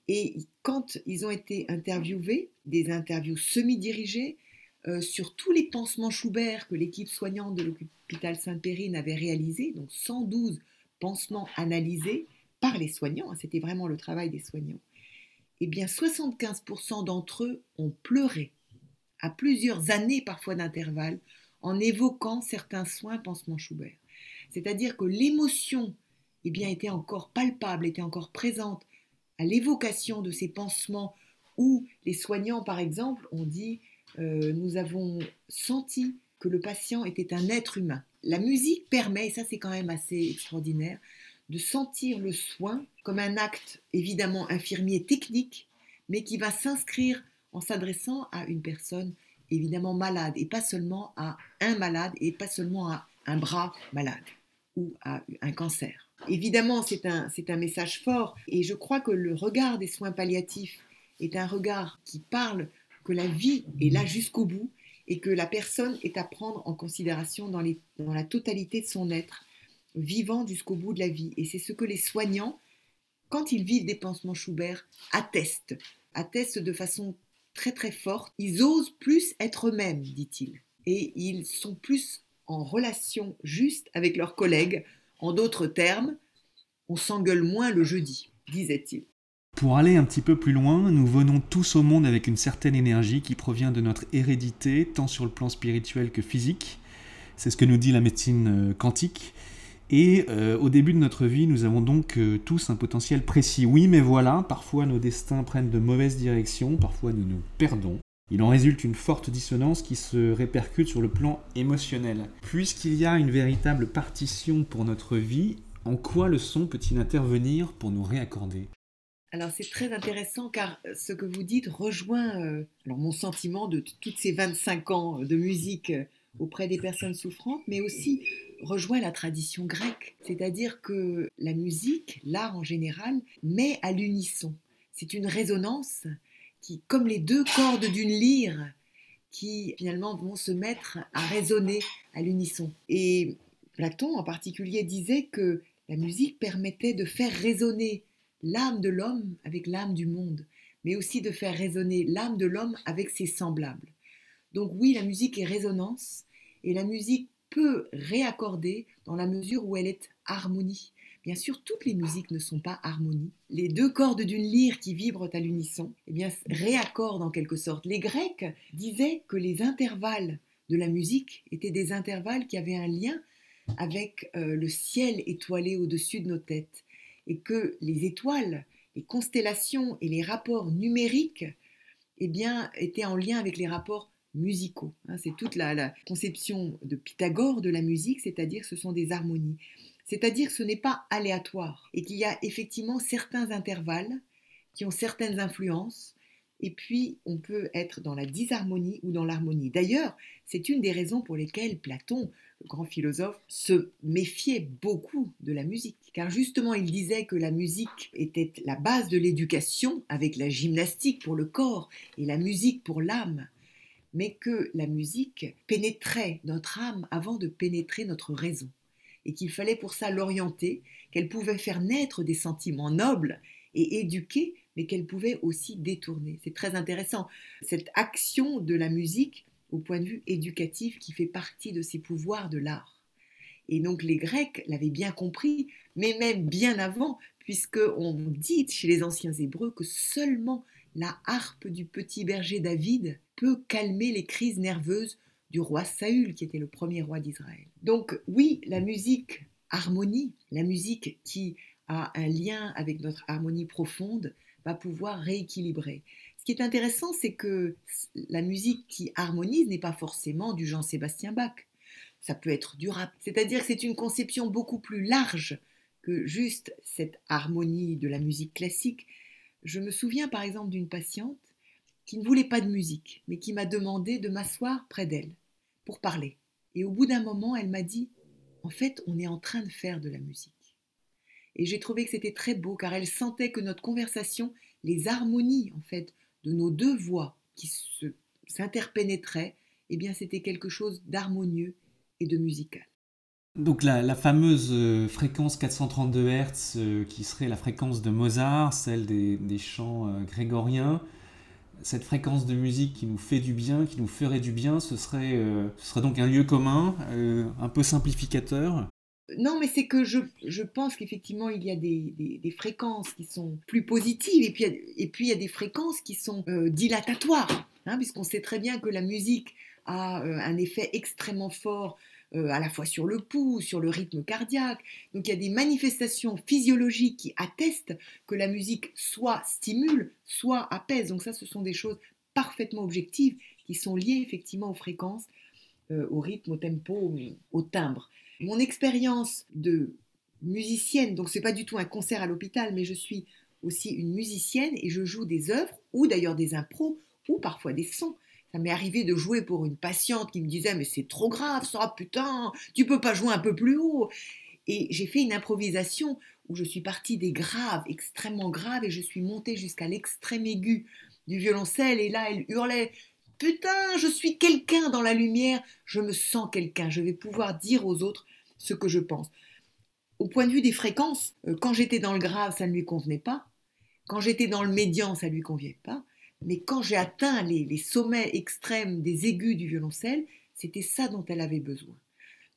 Et quand ils ont été interviewés, des interviews semi-dirigées, euh, sur tous les pansements Schubert que l'équipe soignante de l'hôpital Sainte-Périne avait réalisés, donc 112 pansements analysés par les soignants, hein, c'était vraiment le travail des soignants eh bien 75% d'entre eux ont pleuré, à plusieurs années parfois d'intervalle, en évoquant certains soins pansement Schubert. C'est-à-dire que l'émotion eh bien, était encore palpable, était encore présente à l'évocation de ces pansements où les soignants, par exemple, ont dit euh, Nous avons senti que le patient était un être humain. La musique permet, et ça c'est quand même assez extraordinaire, de sentir le soin comme un acte évidemment infirmier technique, mais qui va s'inscrire en s'adressant à une personne évidemment malade, et pas seulement à un malade, et pas seulement à un bras malade. ou eu un cancer. Évidemment, c'est un, c'est un message fort et je crois que le regard des soins palliatifs est un regard qui parle que la vie est là jusqu'au bout et que la personne est à prendre en considération dans, la totalité de son être, vivant jusqu'au bout de la vie. Et c'est ce que les soignants, quand ils vivent des pansements Schubert, attestent, attestent de façon très très forte. Ils osent plus être eux-mêmes, dit-il. Et ils sont plus en relation juste avec leurs collègues. En d'autres termes, on s'engueule moins le jeudi, disait-il. Pour aller un petit peu plus loin, nous venons tous au monde avec une certaine énergie qui provient de notre hérédité, tant sur le plan spirituel que physique. C'est ce que nous dit la médecine euh, quantique. Et euh, au début de notre vie, nous avons donc euh, tous un potentiel précis. Oui, mais voilà, parfois nos destins prennent de mauvaises directions, parfois nous nous perdons. Il en résulte une forte dissonance qui se répercute sur le plan émotionnel. Puisqu'il y a une véritable partition pour notre vie, en quoi le son peut-il intervenir pour nous réaccorder? Alors c'est très intéressant car euh, ce que vous dites rejoint euh, mon sentiment de toutes ces 25 ans de musique euh, auprès des personnes souffrantes, mais aussi rejoint la tradition grecque. C'est-à-dire que la musique, l'art en général, met à l'unisson. C'est une résonance qui, comme les deux cordes d'une lyre, qui finalement vont se mettre à résonner à l'unisson. Et Platon en particulier disait que la musique permettait de faire résonner l'âme de l'homme avec l'âme du monde, mais aussi de faire résonner l'âme de l'homme avec ses semblables. Donc oui, la musique est résonance, et la musique peut réaccorder dans la mesure où elle est harmonie. Bien sûr, toutes les musiques ne sont pas harmonie. Les deux cordes d'une lyre qui vibrent à l'unisson, eh bien, réaccordent en quelque sorte. Les Grecs disaient que les intervalles de la musique étaient des intervalles qui avaient un lien avec euh, le ciel étoilé au-dessus de nos têtes et que les étoiles, les constellations et les rapports numériques eh bien, étaient en lien avec les rapports musicaux. Hein. c'est toute la, conception de Pythagore de la musique, c'est-à-dire ce sont des harmonies. C'est-à-dire ce n'est pas aléatoire et qu'il y a effectivement certains intervalles qui ont certaines influences et puis on peut être dans la disharmonie ou dans l'harmonie. D'ailleurs, c'est une des raisons pour lesquelles Platon grand philosophe, se méfiait beaucoup de la musique. Car justement, il disait que la musique était la base de l'éducation, avec la gymnastique pour le corps et la musique pour l'âme, mais que la musique pénétrait notre âme avant de pénétrer notre raison, et qu'il fallait pour ça l'orienter, qu'elle pouvait faire naître des sentiments nobles et éduquer, mais qu'elle pouvait aussi détourner. C'est très intéressant. Cette action de la musique au point de vue éducatif qui fait partie de ces pouvoirs de l'art. Et donc les Grecs l'avaient bien compris, mais même bien avant, puisque on dit chez les anciens Hébreux que seulement la harpe du petit berger David peut calmer les crises nerveuses du roi Saül, qui était le premier roi d'Israël. Donc oui, la musique harmonie, la musique qui a un lien avec notre harmonie profonde, va pouvoir rééquilibrer. Ce qui est intéressant, c'est que la musique qui harmonise n'est pas forcément du Jean-Sébastien Bach. Ça peut être du rap. C'est-à-dire que c'est une conception beaucoup plus large que juste cette harmonie de la musique classique. Je me souviens par exemple d'une patiente qui ne voulait pas de musique, mais qui m'a demandé de m'asseoir près d'elle pour parler. Et au bout d'un moment, elle m'a dit, en fait, on est en train de faire de la musique. Et j'ai trouvé que c'était très beau car elle sentait que notre conversation, les harmonies en fait de nos deux voix qui s'interpénétraient, eh bien c'était quelque chose d'harmonieux et de musical. Donc la, fameuse euh, fréquence 432 Hz euh, qui serait la fréquence de Mozart, celle des, chants euh, grégoriens, cette fréquence de musique qui nous fait du bien, qui nous ferait du bien, ce serait, ce serait donc un lieu commun, un peu simplificateur. Non, mais c'est que je, je pense qu'effectivement, il y a des, des, fréquences qui sont plus positives et puis, et puis il y a des fréquences qui sont euh, dilatatoires, hein, puisqu'on sait très bien que la musique a euh, un effet extrêmement fort euh, à la fois sur le pouls, sur le rythme cardiaque. Donc il y a des manifestations physiologiques qui attestent que la musique soit stimule, soit apaise. Donc ça, ce sont des choses parfaitement objectives qui sont liées effectivement aux fréquences, au rythme, au tempo, au timbre. Mon expérience de musicienne, donc c'est pas du tout un concert à l'hôpital, mais je suis aussi une musicienne et je joue des œuvres ou d'ailleurs des impros ou parfois des sons. Ça m'est arrivé de jouer pour une patiente qui me disait mais c'est trop grave ça, putain, tu peux pas jouer un peu plus haut. Et j'ai fait une improvisation où je suis partie des graves, extrêmement graves, et je suis montée jusqu'à l'extrême aigu du violoncelle, et là, elle hurlait Putain, je suis quelqu'un dans la lumière, je me sens quelqu'un, je vais pouvoir dire aux autres ce que je pense. Au point de vue des fréquences, euh, quand j'étais dans le grave, ça ne lui convenait pas. Quand j'étais dans le médian, ça ne lui convenait pas. Mais quand j'ai atteint les, sommets extrêmes des aigus du violoncelle, c'était ça dont elle avait besoin.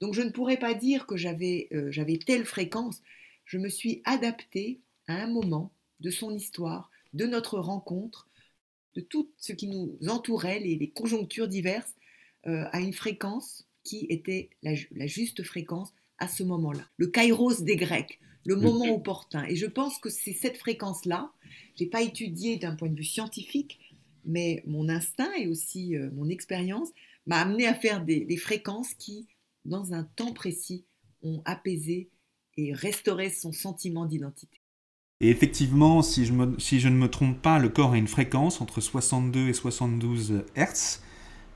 Donc je ne pourrais pas dire que euh, j'avais telle fréquence. Je me suis adaptée à un moment de son histoire, de notre rencontre, de tout ce qui nous entourait, les, conjonctures diverses, euh, à une fréquence qui était la, juste fréquence à ce moment-là. Le kairos des Grecs, le moment opportun. Et je pense que c'est cette fréquence-là. Je n'ai pas étudié d'un point de vue scientifique, mais mon instinct et aussi euh, mon expérience m'a amené à faire des, fréquences qui, dans un temps précis, ont apaisé et restauré son sentiment d'identité. Et effectivement, si je, ne me trompe pas, le corps a une fréquence entre 62 et 72 Hertz.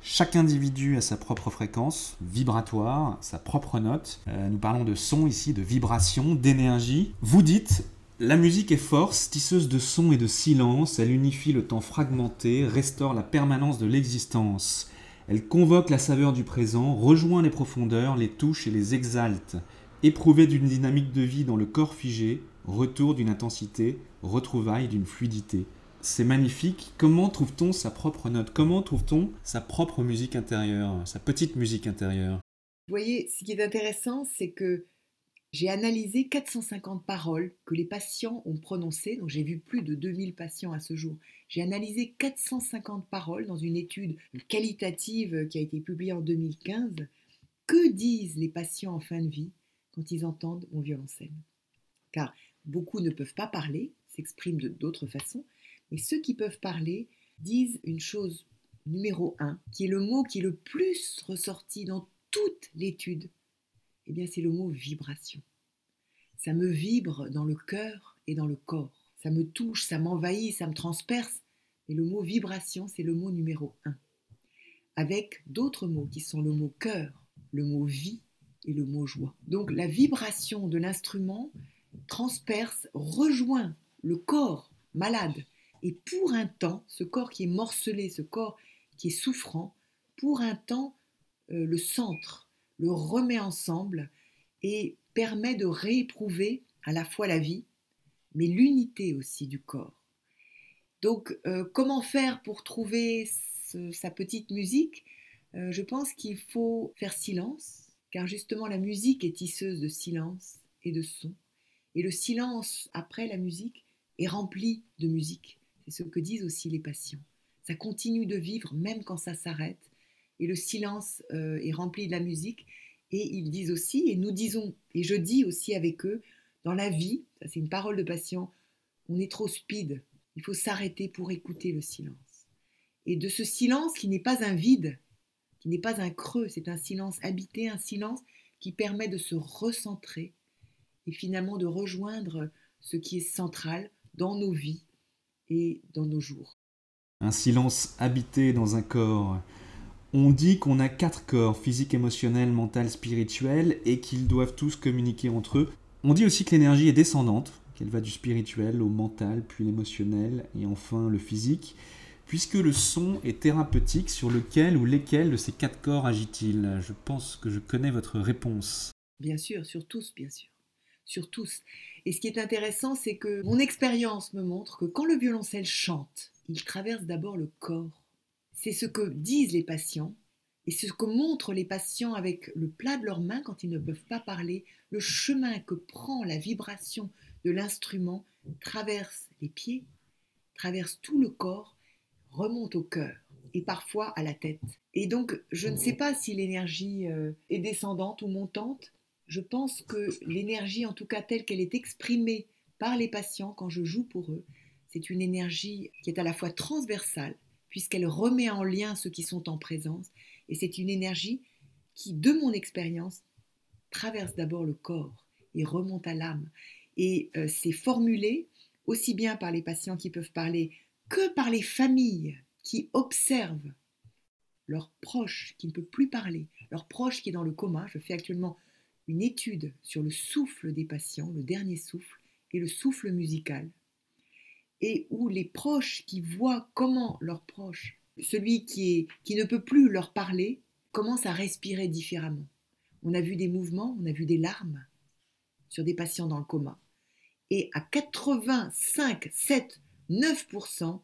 Chaque individu a sa propre fréquence vibratoire, sa propre note. Euh, nous parlons de son ici, de vibration, d'énergie. Vous dites, la musique est force, tisseuse de son et de silence, elle unifie le temps fragmenté, restaure la permanence de l'existence. Elle convoque la saveur du présent, rejoint les profondeurs, les touche et les exalte. Éprouver d'une dynamique de vie dans le corps figé, retour d'une intensité, retrouvaille d'une fluidité c'est magnifique. Comment trouve-t-on sa propre note? Comment trouve-t-on sa propre musique intérieure, sa petite musique intérieure? Vous voyez, ce qui est intéressant, c'est que j'ai analysé 450 paroles que les patients ont prononcées, donc j'ai vu plus de 2000 patients à ce jour. J'ai analysé 450 paroles dans une étude qualitative qui a été publiée en 2015. Que disent les patients en fin de vie quand ils entendent mon violoncelle? Car beaucoup ne peuvent pas parler, s'expriment de d'autres façons, et ceux qui peuvent parler disent une chose numéro un, qui est le mot qui est le plus ressorti dans toute l'étude. Eh bien, c'est le mot vibration. Ça me vibre dans le cœur et dans le corps. Ça me touche, ça m'envahit, ça me transperce. Et le mot vibration, c'est le mot numéro un. Avec d'autres mots qui sont le mot cœur, le mot vie et le mot joie. Donc la vibration de l'instrument transperce, rejoint le corps malade et pour un temps, ce corps qui est morcelé, ce corps qui est souffrant, pour un temps, euh, le centre, le remet ensemble et permet de rééprouver à la fois la vie, mais l'unité aussi du corps. Donc, euh, comment faire pour trouver sa petite musique? Euh, Je pense qu'il faut faire silence, car justement la musique est tisseuse de silence et de son. Et le silence après la musique est rempli de musique. C'est ce que disent aussi les patients. Ça continue de vivre même quand ça s'arrête. Et le silence euh, est rempli de la musique. Et ils disent aussi, et nous disons, et je dis aussi avec eux, dans la vie, ça c'est une parole de patient, on est trop speed. Il faut s'arrêter pour écouter le silence. Et de ce silence qui n'est pas un vide, qui n'est pas un creux, c'est un silence habité, un silence qui permet de se recentrer et finalement de rejoindre ce qui est central dans nos vies, dans nos jours. Un silence habité dans un corps. On dit qu'on a quatre corps, physique, émotionnel, mental, spirituel, et qu'ils doivent tous communiquer entre eux. On dit aussi que l'énergie est descendante, qu'elle va du spirituel au mental, puis l'émotionnel, et enfin le physique, puisque le son est thérapeutique sur lequel ou lesquels de ces quatre corps agit-il Je pense que je connais votre réponse. Bien sûr, sur tous, bien sûr. Sur tous. Et ce qui est intéressant, c'est que mon expérience me montre que quand le violoncelle chante, il traverse d'abord le corps. C'est ce que disent les patients et ce que montrent les patients avec le plat de leurs mains quand ils ne peuvent pas parler, le chemin que prend la vibration de l'instrument traverse les pieds, traverse tout le corps, remonte au cœur et parfois à la tête. Et donc, je ne sais pas si l'énergie euh, est descendante ou montante, je pense que l'énergie, en tout cas telle qu'elle est exprimée par les patients quand je joue pour eux, c'est une énergie qui est à la fois transversale, puisqu'elle remet en lien ceux qui sont en présence, et c'est une énergie qui, de mon expérience, traverse d'abord le corps et remonte à l'âme. Et euh, c'est formulé aussi bien par les patients qui peuvent parler que par les familles qui observent leurs proches qui ne peut plus parler, leur proche qui est dans le coma. Je fais actuellement une étude sur le souffle des patients, le dernier souffle, et le souffle musical, et où les proches qui voient comment leurs proches, celui qui, est, qui ne peut plus leur parler, commence à respirer différemment. On a vu des mouvements, on a vu des larmes sur des patients dans le coma. Et à 85, 7, 9%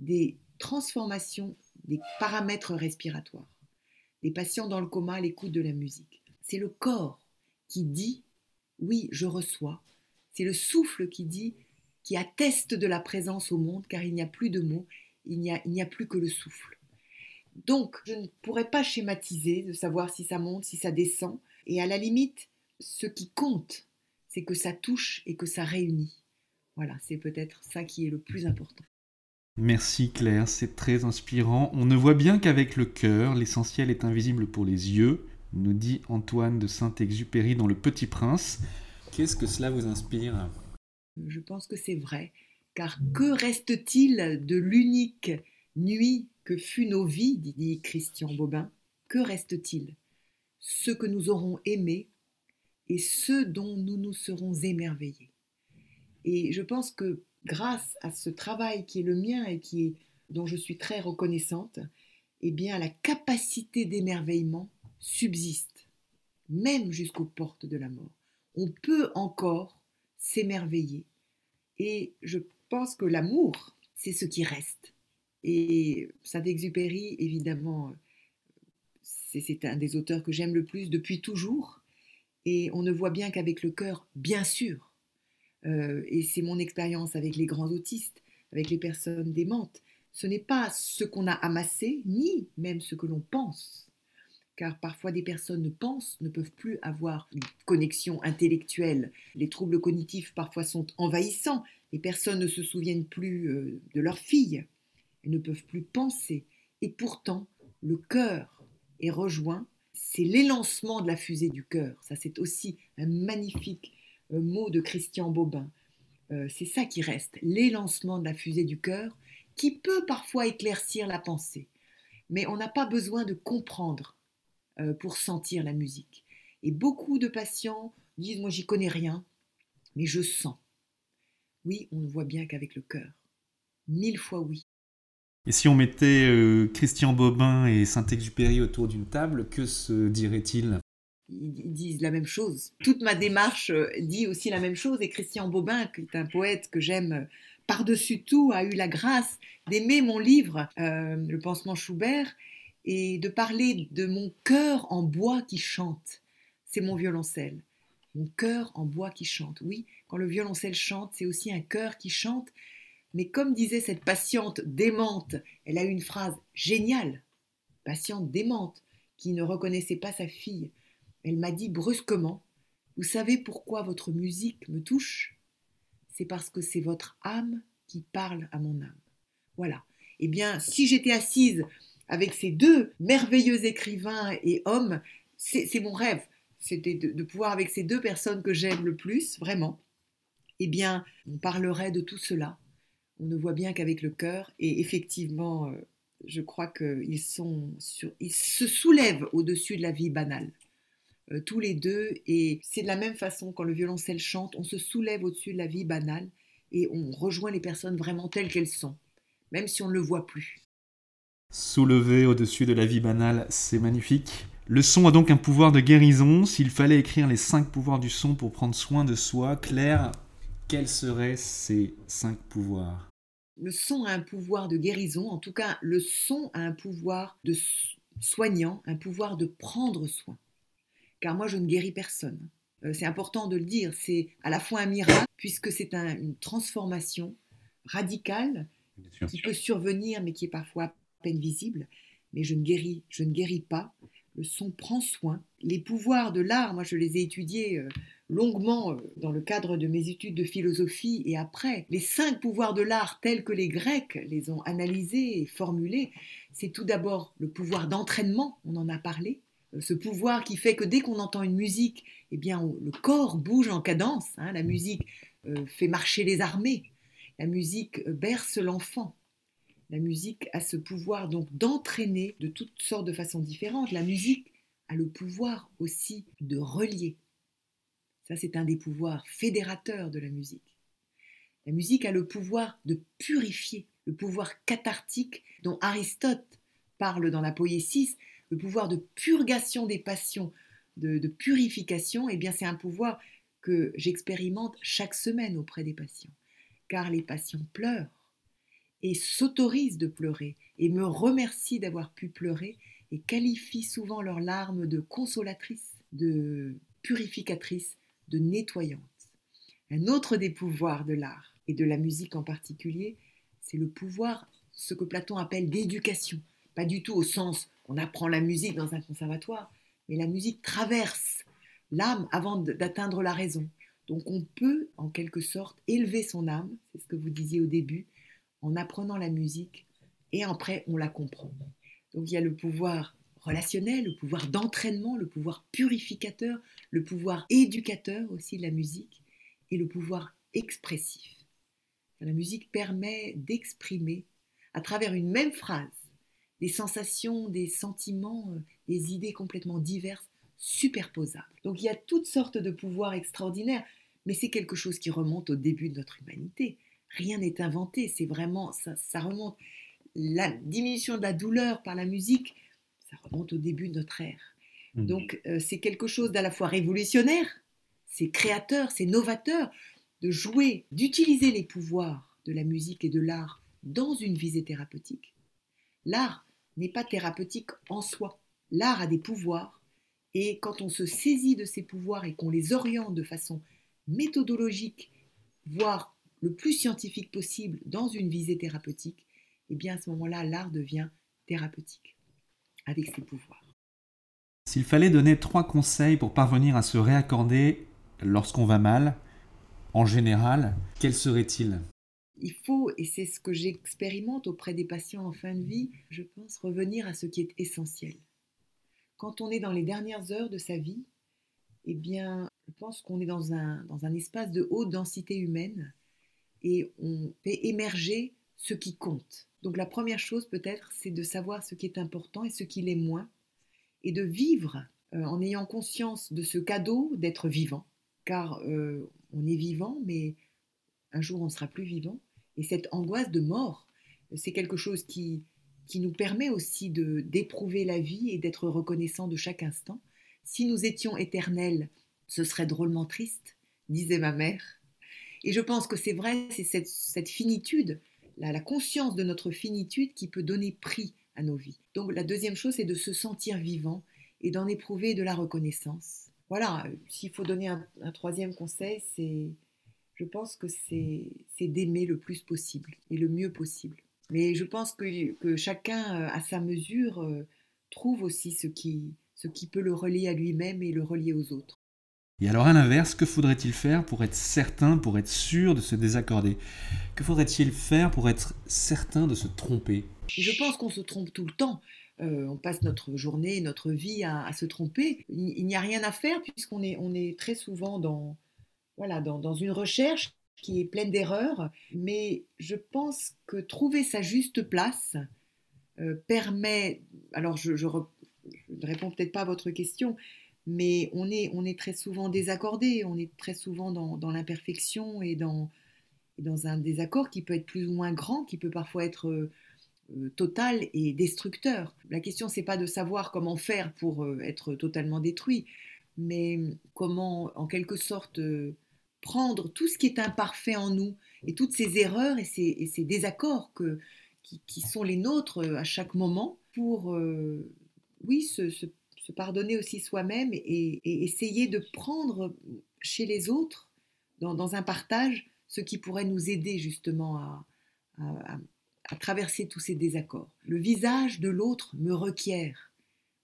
des transformations des paramètres respiratoires. Des patients dans le coma à l'écoute de la musique. C'est le corps qui dit oui, je reçois. C'est le souffle qui dit, qui atteste de la présence au monde, car il n'y a plus de mots, il n'y a, il n'y a plus que le souffle. Donc, je ne pourrais pas schématiser de savoir si ça monte, si ça descend. Et à la limite, ce qui compte, c'est que ça touche et que ça réunit. Voilà, c'est peut-être ça qui est le plus important. Merci Claire, c'est très inspirant. On ne voit bien qu'avec le cœur, l'essentiel est invisible pour les yeux, nous dit Antoine de Saint-Exupéry dans Le Petit Prince. Qu'est-ce que cela vous inspire? Je pense que c'est vrai, car que reste-t-il de l'unique nuit que fut nos vies, dit Christian Bobin? Que reste-t-il? Ce que nous aurons aimé et ce dont nous nous serons émerveillés. Et je pense que grâce à ce travail qui est le mien et qui est, dont je suis très reconnaissante, eh bien la capacité d'émerveillement subsiste, même jusqu'aux portes de la mort. On peut encore s'émerveiller. Et je pense que l'amour, c'est ce qui reste. Et Saint-Exupéry, évidemment, c'est un des auteurs que j'aime le plus depuis toujours. Et on ne voit bien qu'avec le cœur, bien sûr. Euh, et c'est mon expérience avec les grands autistes, avec les personnes démentes. Ce n'est pas ce qu'on a amassé, ni même ce que l'on pense. Car parfois des personnes ne pensent, ne peuvent plus avoir une connexion intellectuelle. Les troubles cognitifs parfois sont envahissants. Les personnes ne se souviennent plus euh, de leur fille. Elles ne peuvent plus penser. Et pourtant, le cœur est rejoint c'est l'élancement de la fusée du cœur. Ça, c'est aussi un magnifique euh, mot de Christian Bobin. Euh, c'est ça qui reste, l'élancement de la fusée du cœur, qui peut parfois éclaircir la pensée. Mais on n'a pas besoin de comprendre pour sentir la musique. Et beaucoup de patients disent, moi j'y connais rien, mais je sens. Oui, on ne voit bien qu'avec le cœur. Mille fois oui. Et si on mettait euh, Christian Bobin et Saint-Exupéry autour d'une table, que se dirait-il? Ils disent la même chose. Toute ma démarche euh, dit aussi la même chose. Et Christian Bobin, qui est un poète que j'aime euh, par-dessus tout, a eu la grâce d'aimer mon livre, Le pansement Schubert, et de parler de mon cœur en bois qui chante. C'est mon violoncelle. Mon cœur en bois qui chante. Oui, quand le violoncelle chante, c'est aussi un cœur qui chante, mais comme disait cette patiente démente, elle a eu une phrase géniale, patiente démente, qui ne reconnaissait pas sa fille. Elle m'a dit brusquement, Vous savez pourquoi votre musique me touche? C'est parce que c'est votre âme qui parle à mon âme. Voilà. Eh bien, si j'étais assise avec ces deux merveilleux écrivains et hommes, c'est mon rêve. C'était de, pouvoir avec ces deux personnes que j'aime le plus, vraiment. Eh bien, on parlerait de tout cela on ne voit bien qu'avec le cœur. Et effectivement, euh, je crois qu'ils sont ils se soulèvent au-dessus de la vie banale. Euh, tous les deux, et c'est de la même façon quand le violoncelle chante, on se soulève au-dessus de la vie banale et on rejoint les personnes vraiment telles qu'elles sont, même si on ne le voit plus. Soulever au-dessus de la vie banale, c'est magnifique. Le son a donc un pouvoir de guérison. S'il fallait écrire les cinq pouvoirs du son pour prendre soin de soi, Claire, quels seraient ces cinq pouvoirs? Le son a un pouvoir de guérison, en tout cas le son a un pouvoir de soignant, un pouvoir de prendre soin. Car moi je ne guéris personne. Euh, c'est important de le dire, c'est à la fois un miracle, puisque c'est une transformation radicale qui peut survenir, mais qui est parfois peine visible. Mais je ne guéris, je ne guéris pas. Le son prend soin. Les pouvoirs de l'art, moi je les ai étudiés euh, longuement euh, dans le cadre de mes études de philosophie et après. Les cinq pouvoirs de l'art tels que les Grecs les ont analysés et formulés, c'est tout d'abord le pouvoir d'entraînement, on en a parlé, euh, ce pouvoir qui fait que dès qu'on entend une musique, eh bien, le corps bouge en cadence. Hein. la musique fait marcher les armées. La musique berce l'enfant. La musique a ce pouvoir donc d'entraîner de toutes sortes de façons différentes. La musique a le pouvoir aussi de relier Ça, c'est un des pouvoirs fédérateurs de la musique. La musique a le pouvoir de purifier, le pouvoir cathartique dont Aristote parle dans la poésie, le pouvoir de purgation des passions, de, purification, eh bien c'est un pouvoir que j'expérimente chaque semaine auprès des patients. Car les patients pleurent et s'autorisent de pleurer et me remercient d'avoir pu pleurer et qualifient souvent leurs larmes de consolatrices, de purificatrices, de nettoyantes. Un autre des pouvoirs de l'art et de la musique en particulier, c'est le pouvoir, ce que Platon appelle d'éducation. Pas du tout au sens on apprend la musique dans un conservatoire, mais la musique traverse l'âme avant d'atteindre la raison. Donc on peut en quelque sorte élever son âme, c'est ce que vous disiez au début, en apprenant la musique et après on la comprend. Donc il y a le pouvoir relationnel, le pouvoir d'entraînement, le pouvoir purificateur, le pouvoir éducateur aussi de la musique et le pouvoir expressif. La musique permet d'exprimer à travers une même phrase des sensations, des sentiments, euh, des idées complètement diverses superposables. Donc il y a toutes sortes de pouvoirs extraordinaires, mais c'est quelque chose qui remonte au début de notre humanité. Rien n'est inventé, c'est vraiment, ça, remonte. La diminution de la douleur par la musique, ça remonte au début de notre ère. Mmh. Donc euh, c'est quelque chose d'à la fois révolutionnaire, c'est créateur, c'est novateur de jouer, d'utiliser les pouvoirs de la musique et de l'art dans une visée thérapeutique. L'art n'est pas thérapeutique en soi. L'art a des pouvoirs et quand on se saisit de ces pouvoirs et qu'on les oriente de façon méthodologique, voire le plus scientifique possible dans une visée thérapeutique, eh bien à ce moment-là, l'art devient thérapeutique avec ses pouvoirs. S'il fallait donner trois conseils pour parvenir à se réaccorder lorsqu'on va mal, en général, quels seraient-ils? Il faut, et c'est ce que j'expérimente auprès des patients en fin de vie, je pense revenir à ce qui est essentiel. Quand on est dans les dernières heures de sa vie, eh bien, je pense qu'on est dans un, dans un espace de haute densité humaine et on fait émerger ce qui compte. Donc la première chose peut-être, c'est de savoir ce qui est important et ce qui l'est moins, et de vivre euh, en ayant conscience de ce cadeau d'être vivant, car euh, on est vivant, mais un jour on ne sera plus vivant. Et cette angoisse de mort, c'est quelque chose qui, qui nous permet aussi de d'éprouver la vie et d'être reconnaissant de chaque instant. Si nous étions éternels, ce serait drôlement triste, disait ma mère. Et je pense que c'est vrai, c'est cette, finitude, la, la conscience de notre finitude qui peut donner prix à nos vies. Donc la deuxième chose, c'est de se sentir vivant et d'en éprouver de la reconnaissance. Voilà, s'il faut donner un troisième conseil, c'est je pense que c'est d'aimer le plus possible et le mieux possible. Mais je pense que, chacun, euh, à sa mesure, euh, trouve aussi ce qui peut le relier à lui-même et le relier aux autres. Et alors à l'inverse, que faudrait-il faire pour être certain, pour être sûr de se désaccorder? Que faudrait-il faire pour être certain de se tromper? Je pense qu'on se trompe tout le temps. Euh, on passe notre journée, notre vie à, se tromper. Il, n'y a rien à faire puisqu'on est, très souvent dans, voilà, dans, une recherche qui est pleine d'erreurs, mais je pense que trouver sa juste place euh, permet, alors je, ne réponds peut-être pas à votre question, mais on est, on est très souvent désaccordé, on est très souvent dans, l'imperfection et dans, dans un désaccord qui peut être plus ou moins grand, qui peut parfois être euh, euh, total et destructeur. La question, c'est pas de savoir comment faire pour être totalement détruit, mais comment, en quelque sorte, prendre tout ce qui est imparfait en nous et toutes ces erreurs et ces, désaccords que, qui, sont les nôtres euh, à chaque moment pour, euh, oui, se, pardonner aussi soi-même et, essayer de prendre chez les autres, dans, un partage, ce qui pourrait nous aider justement à, traverser tous ces désaccords. Le visage de l'autre me requiert,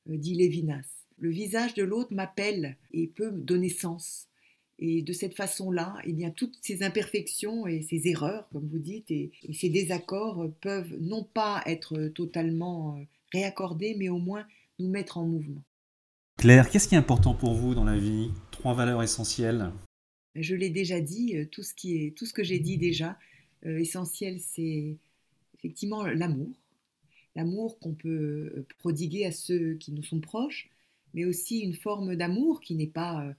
euh, dit Lévinas. Le visage de l'autre m'appelle et peut me donner sens. Et de cette façon-là, eh bien, toutes ces imperfections et ces erreurs, comme vous dites, et, ces désaccords peuvent non pas être totalement euh, réaccordés, mais au moins nous mettre en mouvement. Claire, qu'est-ce qui est important pour vous dans la vie? Trois valeurs essentielles. Je l'ai déjà dit, euh, tout ce, que j'ai dit déjà, euh, essentiel, c'est effectivement l'amour. L'amour qu'on peut prodiguer à ceux qui nous sont proches, mais aussi une forme d'amour qui n'est pas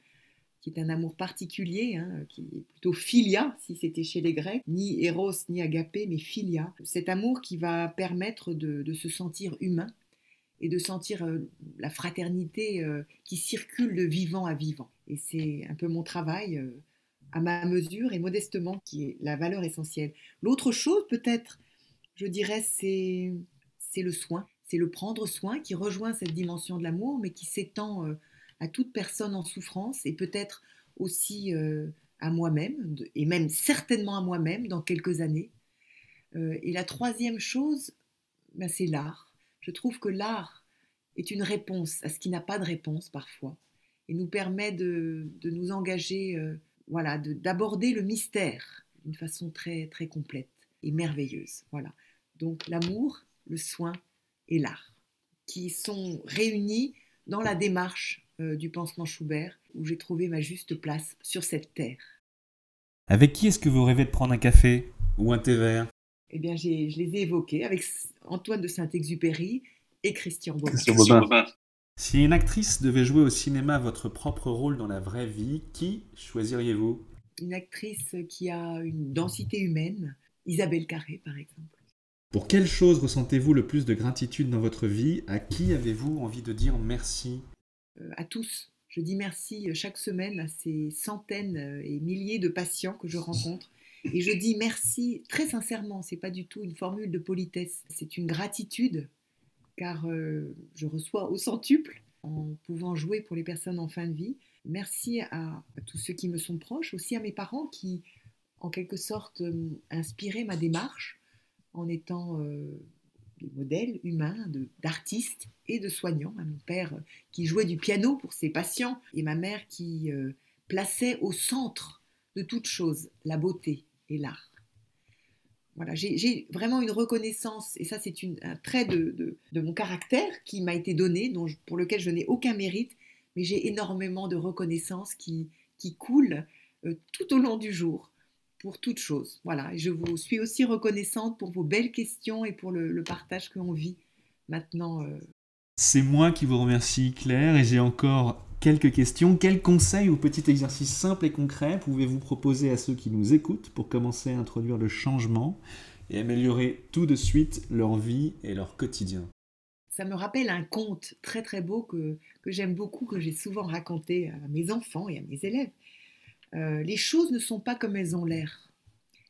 qui est un amour particulier, hein, qui est plutôt philia, si c'était chez les Grecs, ni Eros ni Agapé, mais philia. Cet amour qui va permettre de, se sentir humain et de sentir euh, la fraternité euh, qui circule de vivant à vivant. Et c'est un peu mon travail, euh, à ma mesure et modestement, qui est la valeur essentielle. L'autre chose, peut-être, je dirais, c'est le soin. C'est le prendre soin qui rejoint cette dimension de l'amour, mais qui s'étend à toute personne en souffrance et peut-être aussi à moi-même, et même certainement à moi-même dans quelques années. Et la troisième chose, ben, c'est l'art. Je trouve que l'art est une réponse à ce qui n'a pas de réponse parfois et nous permet de, nous engager, euh, voilà, d'aborder le mystère d'une façon très, très complète et merveilleuse. Voilà. Donc l'amour, le soin et l'art qui sont réunis dans la démarche euh, du pansement Schubert, où j'ai trouvé ma juste place sur cette terre. Avec qui est-ce que vous rêvez de prendre un café ou un thé vert? Eh bien, je les ai évoqués avec Antoine de Saint-Exupéry et Christian Bobin. Si une actrice devait jouer au cinéma votre propre rôle dans la vraie vie, qui choisiriez-vous? Une actrice qui a une densité humaine, Isabelle Carré par exemple. Pour quelle chose ressentez-vous le plus de gratitude dans votre vie? À qui avez-vous envie de dire merci? Euh, à tous. Je dis merci euh, chaque semaine à ces centaines euh, et milliers de patients que je rencontre. Et je dis merci très sincèrement, c'est pas du tout une formule de politesse, c'est une gratitude car je reçois au centuple en pouvant jouer pour les personnes en fin de vie. Merci à, tous ceux qui me sont proches, aussi à mes parents qui, en quelque sorte, inspiré ma démarche en étant des modèles humains d'artistes et de soignants. Mon père qui jouait du piano pour ses patients et ma mère qui euh, plaçait au centre de toute chose la beauté l'art. Voilà, j'ai vraiment une reconnaissance, et ça c'est un trait de, mon caractère qui m'a été donné, pour lequel je n'ai aucun mérite, mais j'ai énormément de reconnaissance qui, qui coule euh, tout au long du jour pour toute chose. Voilà, et je vous suis aussi reconnaissante pour vos belles questions et pour le, partage que l'on vit maintenant. Euh. C'est moi qui vous remercie Claire et j'ai encore quelques questions. Quels conseils ou petits exercices simples et concrets pouvez-vous proposer à ceux qui nous écoutent pour commencer à introduire le changement et améliorer tout de suite leur vie et leur quotidien? Ça me rappelle un conte très très beau que, que j'aime beaucoup, que j'ai souvent raconté à mes enfants et à mes élèves. Euh, les choses ne sont pas comme elles ont l'air.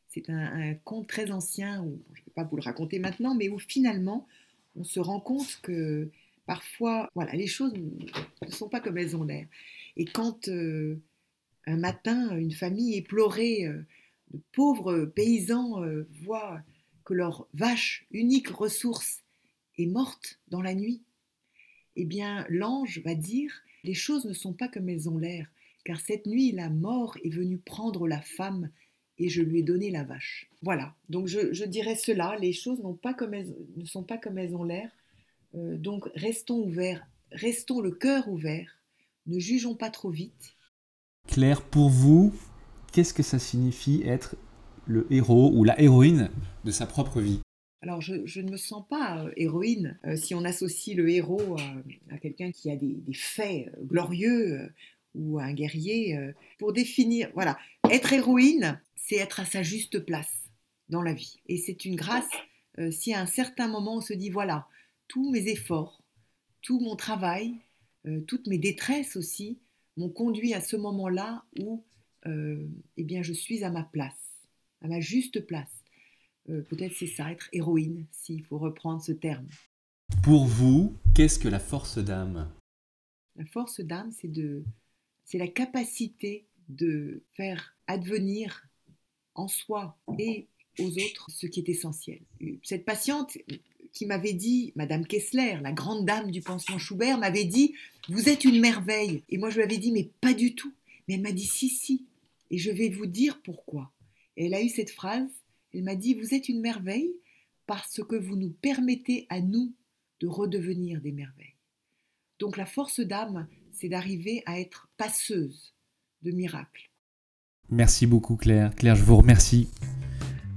C'est un, conte très ancien, où, je ne vais pas vous le raconter maintenant, mais où finalement on se rend compte que parfois, voilà, les choses ne sont pas comme elles ont l'air. Et quand euh, un matin, une famille éplorée euh, de pauvres paysans voit que leur vache, unique ressource, est morte dans la nuit, eh bien l'ange va dire, les choses ne sont pas comme elles ont l'air car cette nuit la mort est venue prendre la femme et je lui ai donné la vache. Voilà, donc je, dirais cela, les choses pas comme ne sont pas comme elles ont l'air, euh, donc restons ouverts, restons le cœur ouvert, ne jugeons pas trop vite. Claire, pour vous, qu'est-ce que ça signifie être le héros ou la héroïne de sa propre vie? Alors, je, ne me sens pas euh, héroïne euh, si on associe le héros à quelqu'un qui a des, des faits glorieux ou un guerrier, euh, pour définir, voilà, être héroïne, c'est être à sa juste place dans la vie. Et c'est une grâce euh, si à un certain moment on se dit, voilà, tous mes efforts, tout mon travail, euh, toutes mes détresses aussi, m'ont conduit à ce moment-là où eh bien, je suis à ma place, à ma juste place. Peut-être c'est ça, être héroïne, s'il faut reprendre ce terme. Pour vous, qu'est-ce que la force d'âme? La force d'âme, c'est de, c'est la capacité de faire advenir en soi et aux autres ce qui est essentiel. Cette patiente qui m'avait dit, Madame Kessler, la grande dame du pansement Schubert, m'avait dit, vous êtes une merveille. Et moi je lui avais dit, mais pas du tout. Mais elle m'a dit, si, si. Et je vais vous dire pourquoi. Et elle a eu cette phrase, elle m'a dit, vous êtes une merveille parce que vous nous permettez à nous de redevenir des merveilles. Donc la force d'âme, c'est d'arriver à être passeuse de miracles. Merci beaucoup Claire. Claire, je vous remercie.